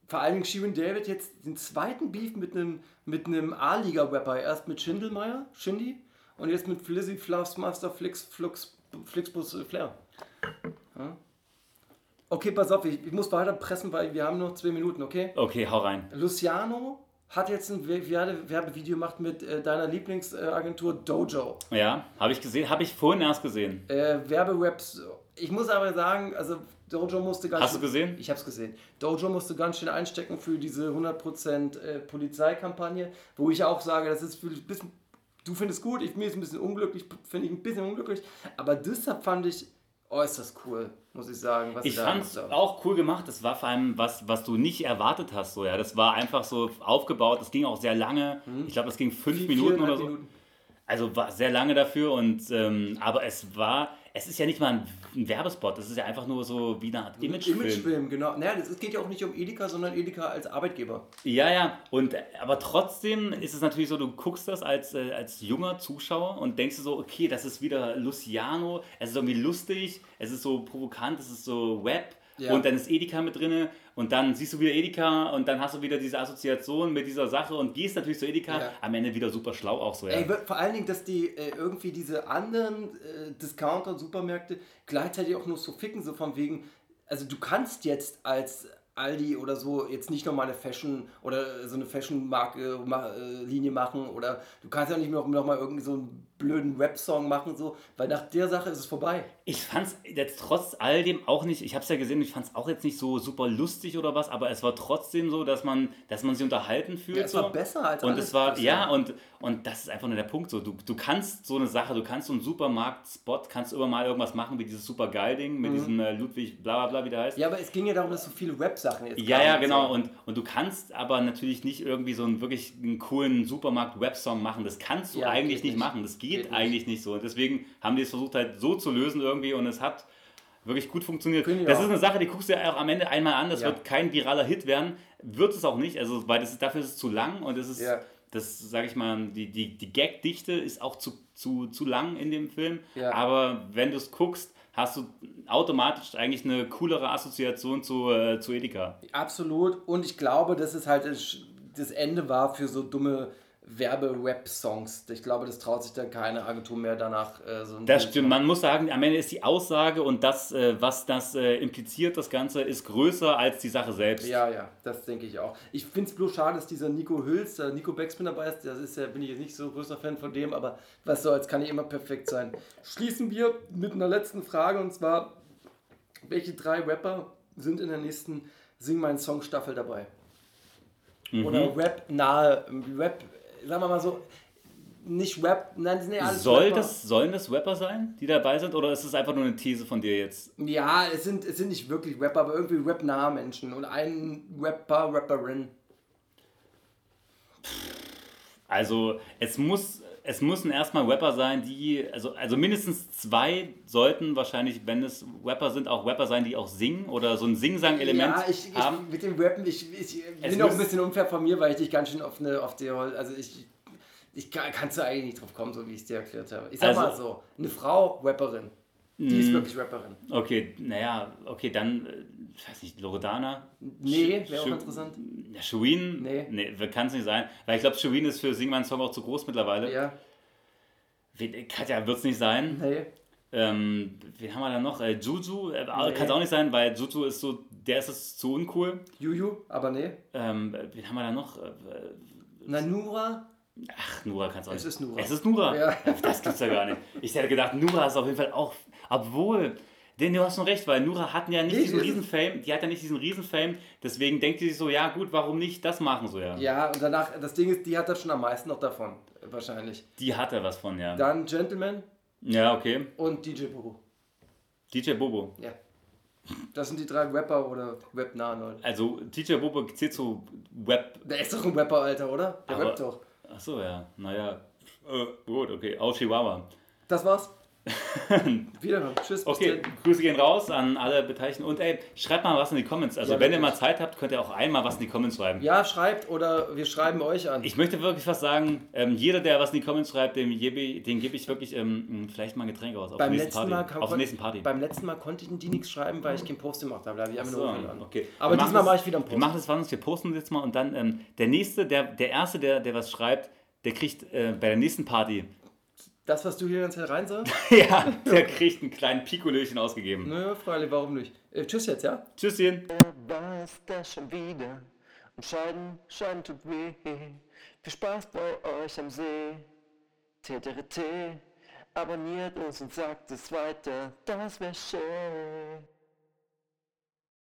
Speaker 6: vor allen Dingen Shirin David jetzt den zweiten Beef mit einem mit einem A-Liga-Rapper. Erst mit Schindelmeier, Shindy, und jetzt mit Flizzy Fluffs Master Flix, Flux, Flixbus äh, Flair. Ja. Okay, pass auf, ich, ich muss weiter pressen, weil wir haben noch zwei Minuten, okay?
Speaker 7: Okay, hau rein.
Speaker 6: Luciano hat jetzt ein Werbe Werbevideo gemacht mit äh, deiner Lieblingsagentur Dojo.
Speaker 7: Ja, habe ich gesehen, habe ich vorhin erst gesehen.
Speaker 6: Äh, Werberaps. Ich muss aber sagen, also Dojo musste ganz
Speaker 7: Hast du gesehen?
Speaker 6: Ich habe es gesehen. Dojo musste ganz schön einstecken für diese 100% äh, Polizeikampagne, wo ich auch sage, das ist für ein bisschen. Du findest gut, ich, mir ist ein bisschen unglücklich, finde ich ein bisschen unglücklich, aber deshalb fand ich äußerst cool, muss ich sagen. Was
Speaker 7: Ich fand es auch cool gemacht. Das war vor allem was, was du nicht erwartet hast. So, ja. Das war einfach so aufgebaut. Das ging auch sehr lange. Ich glaube, das ging fünf Minuten oder so.
Speaker 6: Minuten.
Speaker 7: Also war sehr lange dafür. Und, ähm, aber es war, es ist ja nicht mal ein, ein Werbespot. Das ist ja einfach nur so wie eine Art Imagefilm.
Speaker 6: Imagefilm, genau. Naja, es geht ja auch nicht um Edeka, sondern Edeka als Arbeitgeber.
Speaker 7: Ja, ja, und äh, aber trotzdem ist es natürlich so, du guckst das als, äh, als junger Zuschauer und denkst so, okay, das ist wieder Luciano, es ist irgendwie lustig, es ist so provokant, es ist so Web
Speaker 6: Ja.
Speaker 7: und dann ist Edeka mit drinne und dann siehst du wieder Edeka und dann hast du wieder diese Assoziation mit dieser Sache und gehst natürlich zu Edeka,
Speaker 6: Ja.
Speaker 7: am Ende wieder super schlau auch so, ja.
Speaker 6: Ey, vor allen Dingen, dass die äh, irgendwie diese anderen äh, Discounter und Supermärkte gleichzeitig auch nur so ficken, so von wegen, also du kannst jetzt als Aldi oder so jetzt nicht nochmal eine Fashion oder so eine Fashion-Marke ma äh, Linie machen oder du kannst ja nicht noch, noch mal irgendwie so einen blöden Rap-Song machen, so, weil nach der Sache ist es vorbei.
Speaker 7: Ich fand es jetzt trotz all dem auch nicht, ich habe es ja gesehen, ich fand es auch jetzt nicht so super lustig oder was, aber es war trotzdem so, dass man, dass man sich unterhalten fühlt.
Speaker 6: Ja, es
Speaker 7: so.
Speaker 6: war besser als
Speaker 7: Und
Speaker 6: alles
Speaker 7: es war, ja, und, und das ist einfach nur der Punkt so. Du, du kannst so eine Sache, du kannst so einen Supermarkt-Spot, kannst immer mal irgendwas machen, wie dieses super geil Ding mit diesem äh, Ludwig, bla bla bla, wie der heißt.
Speaker 6: Mhm. Ja, aber es ging ja darum, dass so viele Rap-Sachen jetzt
Speaker 7: Ja, ja, genau.
Speaker 6: So.
Speaker 7: Und, und du kannst aber natürlich nicht irgendwie so einen wirklich einen coolen Supermarkt-Rap-Song machen. Das kannst du
Speaker 6: Ja,
Speaker 7: eigentlich nicht
Speaker 6: nicht.
Speaker 7: machen. Das geht,
Speaker 6: Geht nicht.
Speaker 7: eigentlich nicht so. Und deswegen haben die es versucht halt so zu lösen irgendwie und es hat wirklich gut funktioniert.
Speaker 6: Ich
Speaker 7: Das ist eine Sache, die guckst du ja auch am Ende einmal an. Das
Speaker 6: Ja.
Speaker 7: wird kein viraler Hit werden. Wird es auch nicht. Also, weil das dafür ist es zu lang und es ist,
Speaker 6: Ja.
Speaker 7: das sage ich mal, die, die, die Gag-Dichte ist auch zu, zu, zu lang in dem Film.
Speaker 6: Ja.
Speaker 7: Aber wenn du es guckst, hast du automatisch eigentlich eine coolere Assoziation zu, äh, zu Edeka.
Speaker 6: Absolut. Und ich glaube, dass es halt das das Ende war für so dumme Werbe-Rap-Songs. Ich glaube, das traut sich dann keine Agentur mehr danach äh, so
Speaker 7: Das
Speaker 6: Ding
Speaker 7: stimmt.
Speaker 6: zu.
Speaker 7: Man muss sagen, am Ende ist die Aussage und das, äh, was das äh, impliziert, das Ganze, ist größer als die Sache selbst.
Speaker 6: Ja, ja, das denke ich auch. Ich finde es bloß schade, dass dieser Nico Hüls, der Nico Backspin dabei ist. Das ist ja, bin ich jetzt nicht so größer Fan von dem, aber was soll's, kann nicht immer perfekt sein. Schließen wir mit einer letzten Frage und zwar: Welche drei Rapper sind in der nächsten Sing meinen Song Staffel dabei?
Speaker 7: Mhm.
Speaker 6: Oder Rap-nahe, Rap, sagen wir mal so, nicht Rap, nein, sind ja alles
Speaker 7: Soll
Speaker 6: Rapper.
Speaker 7: das, sollen das Rapper sein, die dabei sind, oder ist es einfach nur eine These von dir jetzt?
Speaker 6: Ja, es sind, es sind nicht wirklich Rapper, aber irgendwie Rap-nahe Menschen und ein Rapper, Rapperin.
Speaker 7: Also es muss, es müssen erstmal Rapper sein, die, also, also mindestens zwei sollten wahrscheinlich, wenn es Rapper sind, auch Rapper sein, die auch singen oder so ein Sing-Sang-Element
Speaker 6: Ja, ich, ich,
Speaker 7: haben.
Speaker 6: mit dem Rappen, ich, ich bin auch ein bisschen unfair von mir, weil ich dich ganz schön auf eine, auf die, also ich, ich kann, kannst du eigentlich nicht drauf kommen, so wie ich es dir erklärt habe. Ich sag
Speaker 7: Also-
Speaker 6: mal so, eine Frau, Rapperin, die ist wirklich Rapperin.
Speaker 7: Okay, naja, okay, dann, äh, ich weiß nicht, Loredana?
Speaker 6: Nee, wäre auch interessant.
Speaker 7: Ja, Shireen?
Speaker 6: Nee.
Speaker 7: Nee, kann es nicht sein. Weil ich glaube, Shireen ist für Sing meinen Song auch zu groß mittlerweile.
Speaker 6: Ja,
Speaker 7: Katja wird es nicht sein.
Speaker 6: nee.
Speaker 7: Ähm, wen haben wir da noch? Äh, Juju? Äh,
Speaker 6: Nee.
Speaker 7: Kann es auch nicht sein, weil Juju ist so, der ist es zu uncool.
Speaker 6: Juju, aber nee.
Speaker 7: Ähm, wen haben wir da noch? Äh,
Speaker 6: Nanura,
Speaker 7: Ach, Nura kann es auch
Speaker 6: Es
Speaker 7: nicht.
Speaker 6: ist Nura.
Speaker 7: Es ist Nura.
Speaker 6: Ja.
Speaker 7: Das gibt's ja gar nicht. Ich hätte gedacht, Nura ist auf jeden Fall auch. Obwohl, denn du hast schon recht, weil Nura hatten ja nicht
Speaker 6: Nee,
Speaker 7: diesen Riesenfame, die hat ja nicht diesen Riesenfame, deswegen denkt die sich so, ja gut, warum nicht das machen so, ja.
Speaker 6: ja, und danach, das Ding ist, die hat das schon am meisten noch davon, wahrscheinlich.
Speaker 7: Die hat er was von, ja.
Speaker 6: Dann Gentleman
Speaker 7: Ja, okay.
Speaker 6: und DJ Bobo.
Speaker 7: DJ Bobo.
Speaker 6: Ja. Das sind die drei Rapper oder Webnahen, Leute.
Speaker 7: Also DJ Bobo zählt zu Web.
Speaker 6: Der ist doch ein Rapper, Alter, oder? Der
Speaker 7: Aber-
Speaker 6: rappt doch.
Speaker 7: Achso, ja. Naja. Äh, gut, okay. Au Chihuahua.
Speaker 6: Das war's. Wiederhören. Tschüss. bis
Speaker 7: Okay. Grüße gehen raus an alle Beteiligten. Und ey, schreibt mal was in die Comments. Also
Speaker 6: Ja,
Speaker 7: wenn ihr mal Zeit habt, könnt ihr auch einmal was in die Comments schreiben.
Speaker 6: Ja, schreibt oder wir schreiben euch an.
Speaker 7: Ich möchte wirklich was sagen, ähm, jeder, der was in die Comments schreibt, dem gebe ich, den gebe ich wirklich ähm, vielleicht mal ein Getränk aus. Auf
Speaker 6: beim letzten,
Speaker 7: Party.
Speaker 6: Mal kann,
Speaker 7: auf nächsten Party.
Speaker 6: beim letzten Mal konnte ich die nichts schreiben, weil ich keinen Post gemacht habe. Da habe ich einfach
Speaker 7: So,
Speaker 6: nur hochgeladen.
Speaker 7: okay.
Speaker 6: Aber
Speaker 7: Wir
Speaker 6: diesmal mache ich wieder einen
Speaker 7: Wir
Speaker 6: Post.
Speaker 7: machen das was, wir posten das jetzt mal und dann ähm, der nächste, der, der erste, der, der was schreibt, der kriegt äh, bei der nächsten Party,
Speaker 6: Das, was du hier die ganze Zeit rein sagst?
Speaker 7: ja, der kriegt einen kleinen Pikolöchen ausgegeben.
Speaker 6: Nö, freilich, warum nicht? Äh, tschüss jetzt, ja?
Speaker 7: Tschüsschen.
Speaker 1: war es das schon wieder. Und Scheiden, Scheiden tut weh. Viel Spaß bei euch am See. TTRT, abonniert uns und sagt es weiter, das wär schön.